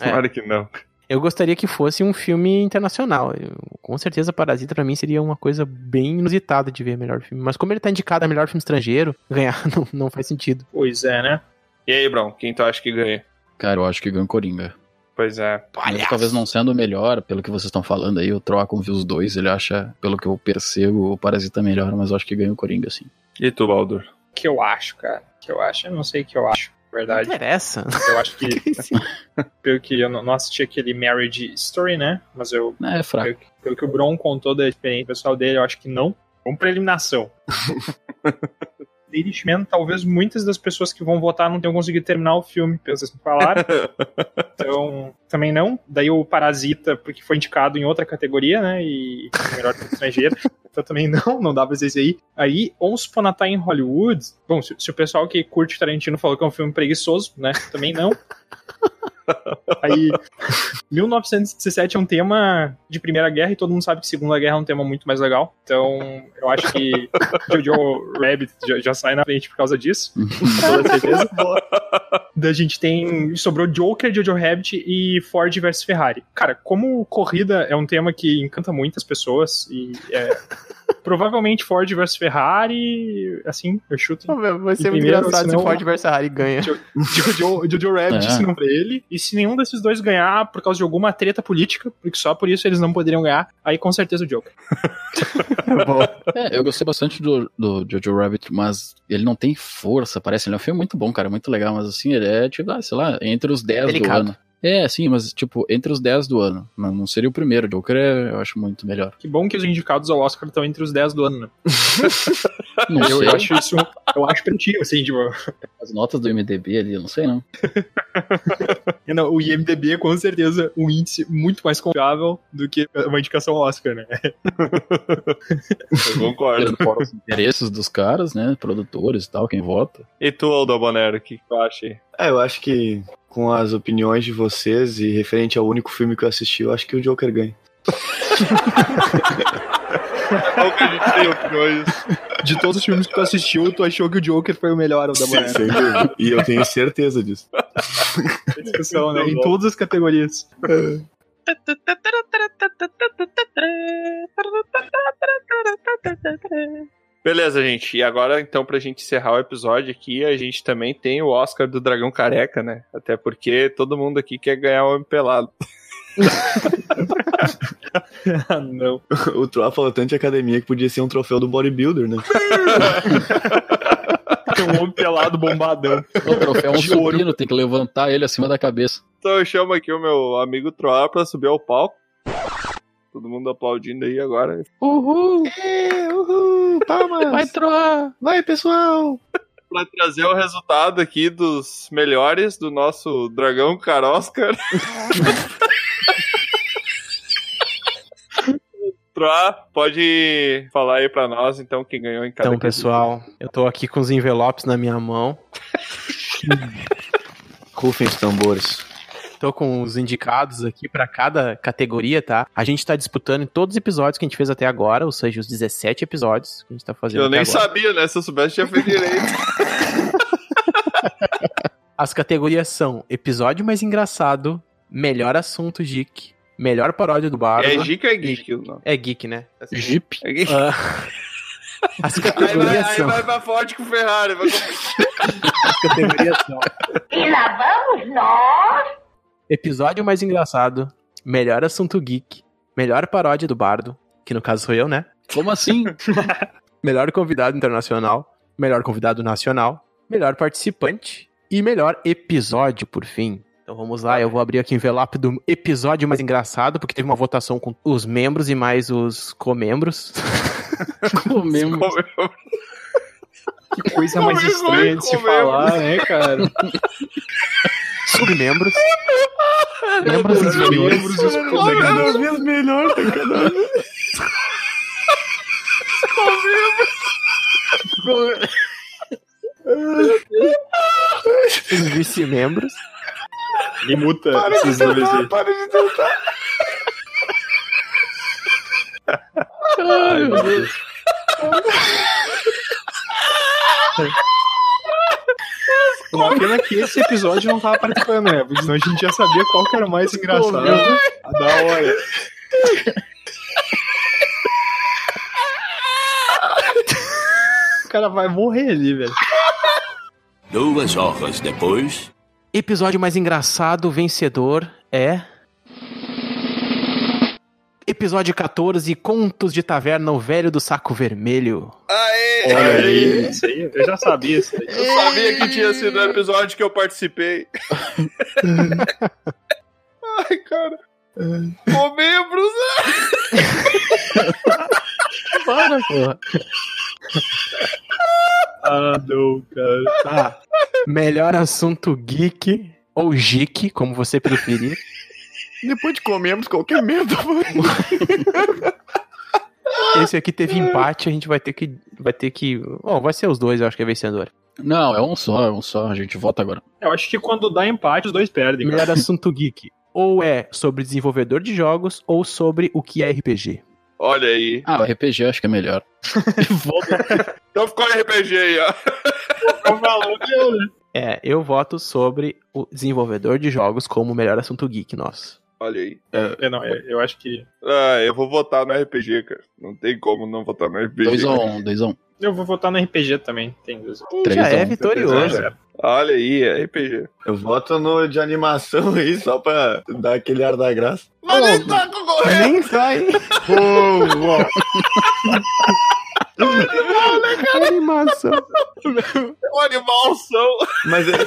E: É.
C: Tomara que não.
E: Eu gostaria que fosse um filme internacional. Eu- com certeza, Parasita pra mim seria uma coisa bem inusitada de ver melhor filme. Mas como ele tá indicado a melhor filme estrangeiro, ganhar não, não faz sentido.
D: Pois é, né?
C: E aí, Brão, quem tu acha que ganha?
G: Cara, eu acho que ganha o Coringa.
C: Pois é.
G: Mesmo Talvez não sendo o melhor, pelo que vocês estão falando aí, o Troacon viu os dois, ele acha, pelo que eu percebo, o Parasita melhor, mas eu acho que ganha o Coringa, sim.
C: E tu, Baldur?
D: que eu acho, cara. que eu acho, eu não sei o que eu acho, na
E: Não
D: verdade.
E: interessa.
D: Eu acho que, pelo que eu não não assisti aquele Marriage Story, né? Mas eu,
G: É, é fraco.
D: pelo, que- pelo que o Bron contou da experiência pessoal dele, eu acho que não. Vamos pra eliminação. The Irishman, talvez muitas das pessoas que vão votar não tenham conseguido terminar o filme, pelo que vocês me falaram. então, também não. Daí o Parasita, porque foi indicado em outra categoria, né? E melhor filme estrangeiro. Então também não, não dá pra dizer isso aí. Aí, Once Upon a Time em Hollywood. Bom, se, se o pessoal que curte Tarantino falou que é um filme preguiçoso, né? Também não. Aí, 1917 é um tema de Primeira Guerra e todo mundo sabe que Segunda Guerra é um tema muito mais legal. Então, eu acho que Jojo Rabbit já, já sai na frente por causa disso. com toda certeza. Daí a gente tem. Sobrou Joker, Jojo Rabbit e Ford versus Ferrari. Cara, como corrida é um tema que encanta muitas pessoas e é. Provavelmente Ford versus Ferrari, assim, eu chuto.
E: Vai ser muito
D: primeiro,
E: engraçado se Ford vs Ferrari ganha.
D: Jojo, Jojo Rabbit
G: É.
D: se não pra ele. E se nenhum desses dois ganhar por causa de alguma treta política, porque só por isso eles não poderiam ganhar, aí com certeza o Joker.
G: É, eu gostei bastante do, do Jojo Rabbit, mas ele não tem força, parece. Ele é um filme muito bom, cara, muito legal, mas assim, ele é, tipo, ah, sei lá, entre os 10 do
E: Delicado.
G: ano. É, sim, mas, tipo, entre os 10 do ano. Não, não seria o primeiro. Joker é, eu acho muito melhor.
D: Que bom que os indicados ao Oscar estão entre os 10 do ano, né?
G: Não
D: Eu,
G: sei,
D: eu acho isso, eu acho pretinho, assim, tipo.
G: as notas do MDB ali, eu não sei não.
D: Não, o IMDB é com certeza um índice muito mais confiável do que uma indicação ao Oscar, né?
C: Eu concordo.
G: Fora os interesses dos caras, né, produtores e tal, quem vota.
C: E tu, Aldo Bonero, o que que tu acha aí?
F: É, eu acho que com as opiniões de vocês e referente ao único filme que eu assisti, eu acho que o Joker ganha.
C: Qual que a gente tem opiniões?
D: De todos os filmes que tu assistiu, tu achou que o Joker foi o melhor, da mulher.
F: Sem dúvida. E eu tenho certeza disso.
D: discussão, né? Em todas as categorias.
C: Beleza, gente. E agora, então, pra gente encerrar o episódio aqui, a gente também tem o Oscar do Dragão Careca, né? Até porque todo mundo aqui quer ganhar o homem pelado.
D: ah, não.
F: O Troá falou tanto de academia que podia ser um troféu do bodybuilder, né?
D: Tem um homem pelado bombadão.
G: O troféu é um
D: De ouro.
G: supino, tem que levantar ele acima da cabeça.
C: Então eu chamo aqui o meu amigo Troar pra subir ao palco. Todo mundo aplaudindo aí agora.
E: Uhul!
F: É, uhul, palmas!
E: Vai troar!
F: Vai, pessoal!
C: Pra trazer o resultado aqui dos melhores do nosso Dragão Caroscar. Troar, pode falar aí pra nós, então, quem ganhou em cada
E: Então, pessoal, eu tô aqui com os envelopes na minha mão.
F: Rufem os tambores.
E: Tô com os indicados aqui pra cada categoria, tá? A gente tá disputando em todos os episódios que a gente fez até agora, ou seja, os 17 episódios que a gente tá fazendo
C: Eu
E: até
C: nem
E: agora.
C: sabia, né? Se eu soubesse, tinha feito direito.
E: As categorias são episódio mais engraçado, melhor assunto geek, melhor paródia do Bardo.
C: É geek ou é geek? Não.
E: É geek, né?
G: Jeep.
C: É geek.
E: Ah, As
C: Aí vai,
E: categorias
C: aí
E: são.
C: vai pra Ford com Ferrari. Vai...
E: As categorias são.
J: E lá vamos nós.
E: Episódio mais engraçado, melhor assunto geek, melhor paródia do Bardo, que no caso sou eu, né?
G: Como assim?
E: Melhor convidado internacional, melhor convidado nacional, melhor participante e melhor episódio, por fim. Então vamos lá, eu vou abrir aqui o envelope do episódio mais engraçado, porque teve uma votação com os membros e mais os comembros.
G: Comemos.
D: Que coisa mais estranha de se falar, né, cara?
E: Submembros.
D: Membros dos membros os
C: Cada vez melhor, tá cada vez.
E: os vice-membros.
D: Me muta esses dois aí.
C: Para de tentar.
G: Ai, meu Deus.
D: Uma pena que esse episódio não tava participando, né? Porque senão a gente já sabia qual que era o mais engraçado. A da hora. O cara vai morrer ali, velho.
H: Duas horas depois.
E: Episódio mais engraçado, vencedor é. Episódio 14, Contos de Taverna, o Velho do Saco Vermelho.
C: Aê!
D: Olha
C: Aê!
D: aí, isso aí, eu já sabia isso aí.
C: Eu sabia que tinha sido o episódio que eu participei. Ai, cara. Comembros!
E: Para, porra.
D: Ah, não, cara.
E: Tá. Melhor assunto geek ou geek, como você preferir.
F: Depois de comermos qualquer merda,
E: Esse aqui teve empate, a gente vai ter que. Vai ter que. Bom, vai ser os dois, eu acho que é vencedor.
G: Não, é um só, é um só. A gente vota agora.
D: Eu acho que quando dá empate, os dois perdem. cara.
E: Melhor assunto geek. Ou é sobre desenvolvedor de jogos, ou sobre o que é RPG.
C: Olha aí.
G: Ah, o RPG eu acho que é melhor.
C: Então ficou RPG aí, ó.
E: É, eu voto sobre o desenvolvedor de jogos como o melhor assunto geek nosso.
C: Olha aí.
D: É, não, é, eu acho que.
C: Ah, eu vou votar no RPG, cara. Não tem como não votar no RPG.
G: 2x1, 2x1.
D: Eu vou votar no RPG também. Tem dois.
G: Três
E: Já
G: a
E: é
G: um.
E: vitorioso.
C: Olha aí, é RPG.
F: Eu voto no de animação aí, só pra dar aquele ar da graça.
C: Mas nem tá concorrendo.
E: Nem sai. Animação.
C: É um animalção.
F: Mas é.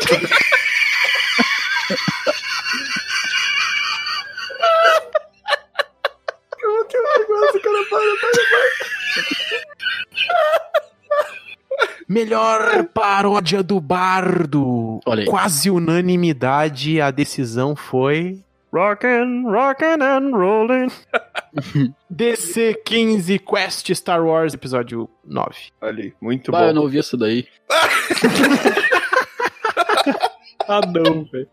E: Melhor paródia do bardo.
G: Olha aí.
E: Quase unanimidade, a decisão foi. Rockin', rockin' and rollin'. DC 15 Quest Star Wars, episódio 9.
C: Olha aí, muito
G: Ah, eu
C: bom.
G: não ouvi isso daí.
D: Ah, não, velho.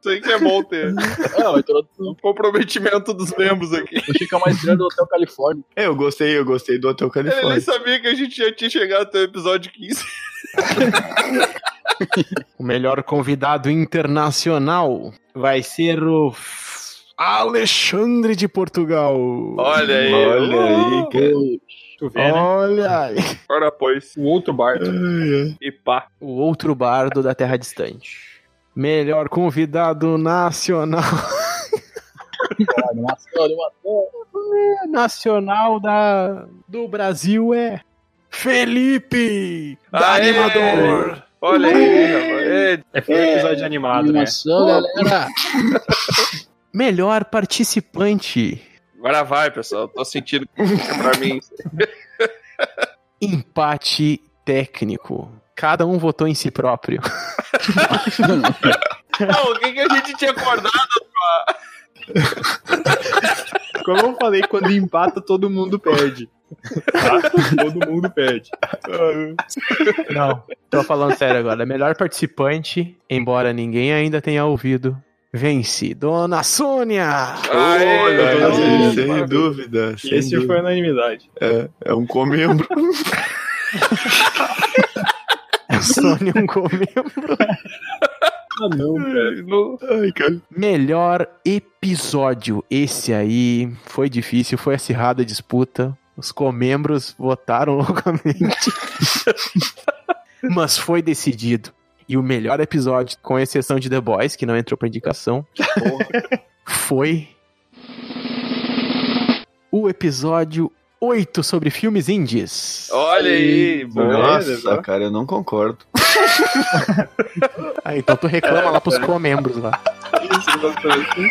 C: Isso aí que é bom ter.
G: Introdução.
C: O comprometimento dos membros aqui.
G: O Chico é mais grande do Hotel Califórnia.
F: É, eu gostei, eu gostei do Hotel
C: Ele nem
F: Califórnia.
C: sabia que a gente já tinha chegado até o episódio 15.
E: O melhor convidado internacional vai ser o Alexandre de Portugal.
C: Olha aí.
F: Olha aí, cara.
D: Tu vê, né?
E: Olha aí.
C: Ora, pois.
D: O outro bardo.
C: E pá.
E: O outro bardo da Terra Distante. Melhor convidado nacional. Nacional da do Brasil é Felipe, da
C: Aê!
E: animador.
C: Olha aí, rapaz.
D: É foi um episódio animado, né?
G: Animação, galera.
E: Melhor participante.
C: Agora vai, pessoal. Tô sentindo que é pra mim.
E: Empate técnico. Cada um votou em si próprio.
C: Não, o que, que a gente tinha acordado?
D: Como eu falei, quando empata, todo mundo perde. Tá? Todo mundo perde.
E: Não, tô falando sério agora. Melhor participante, embora ninguém ainda tenha ouvido, vence Dona Sônia.
C: Aê,
F: Olha aí, sem
C: mano.
F: dúvida. Sem
D: Esse
F: dúvida.
D: foi unanimidade.
F: É, é um comembro.
E: A Sônia um comembro.
D: Ah, não, cara.
C: Não-
F: Ai, cara.
E: Melhor episódio. Esse aí foi difícil, foi acirrada a disputa. Os comembros votaram loucamente. Mas foi decidido. E o melhor episódio, com exceção de The Boys, que não entrou pra indicação, foi o episódio 8 sobre filmes indies.
C: Olha aí.
F: Nossa, cara, eu não concordo.
E: Ah, então tu reclama lá pros comembros lá.
D: Isso, exatamente.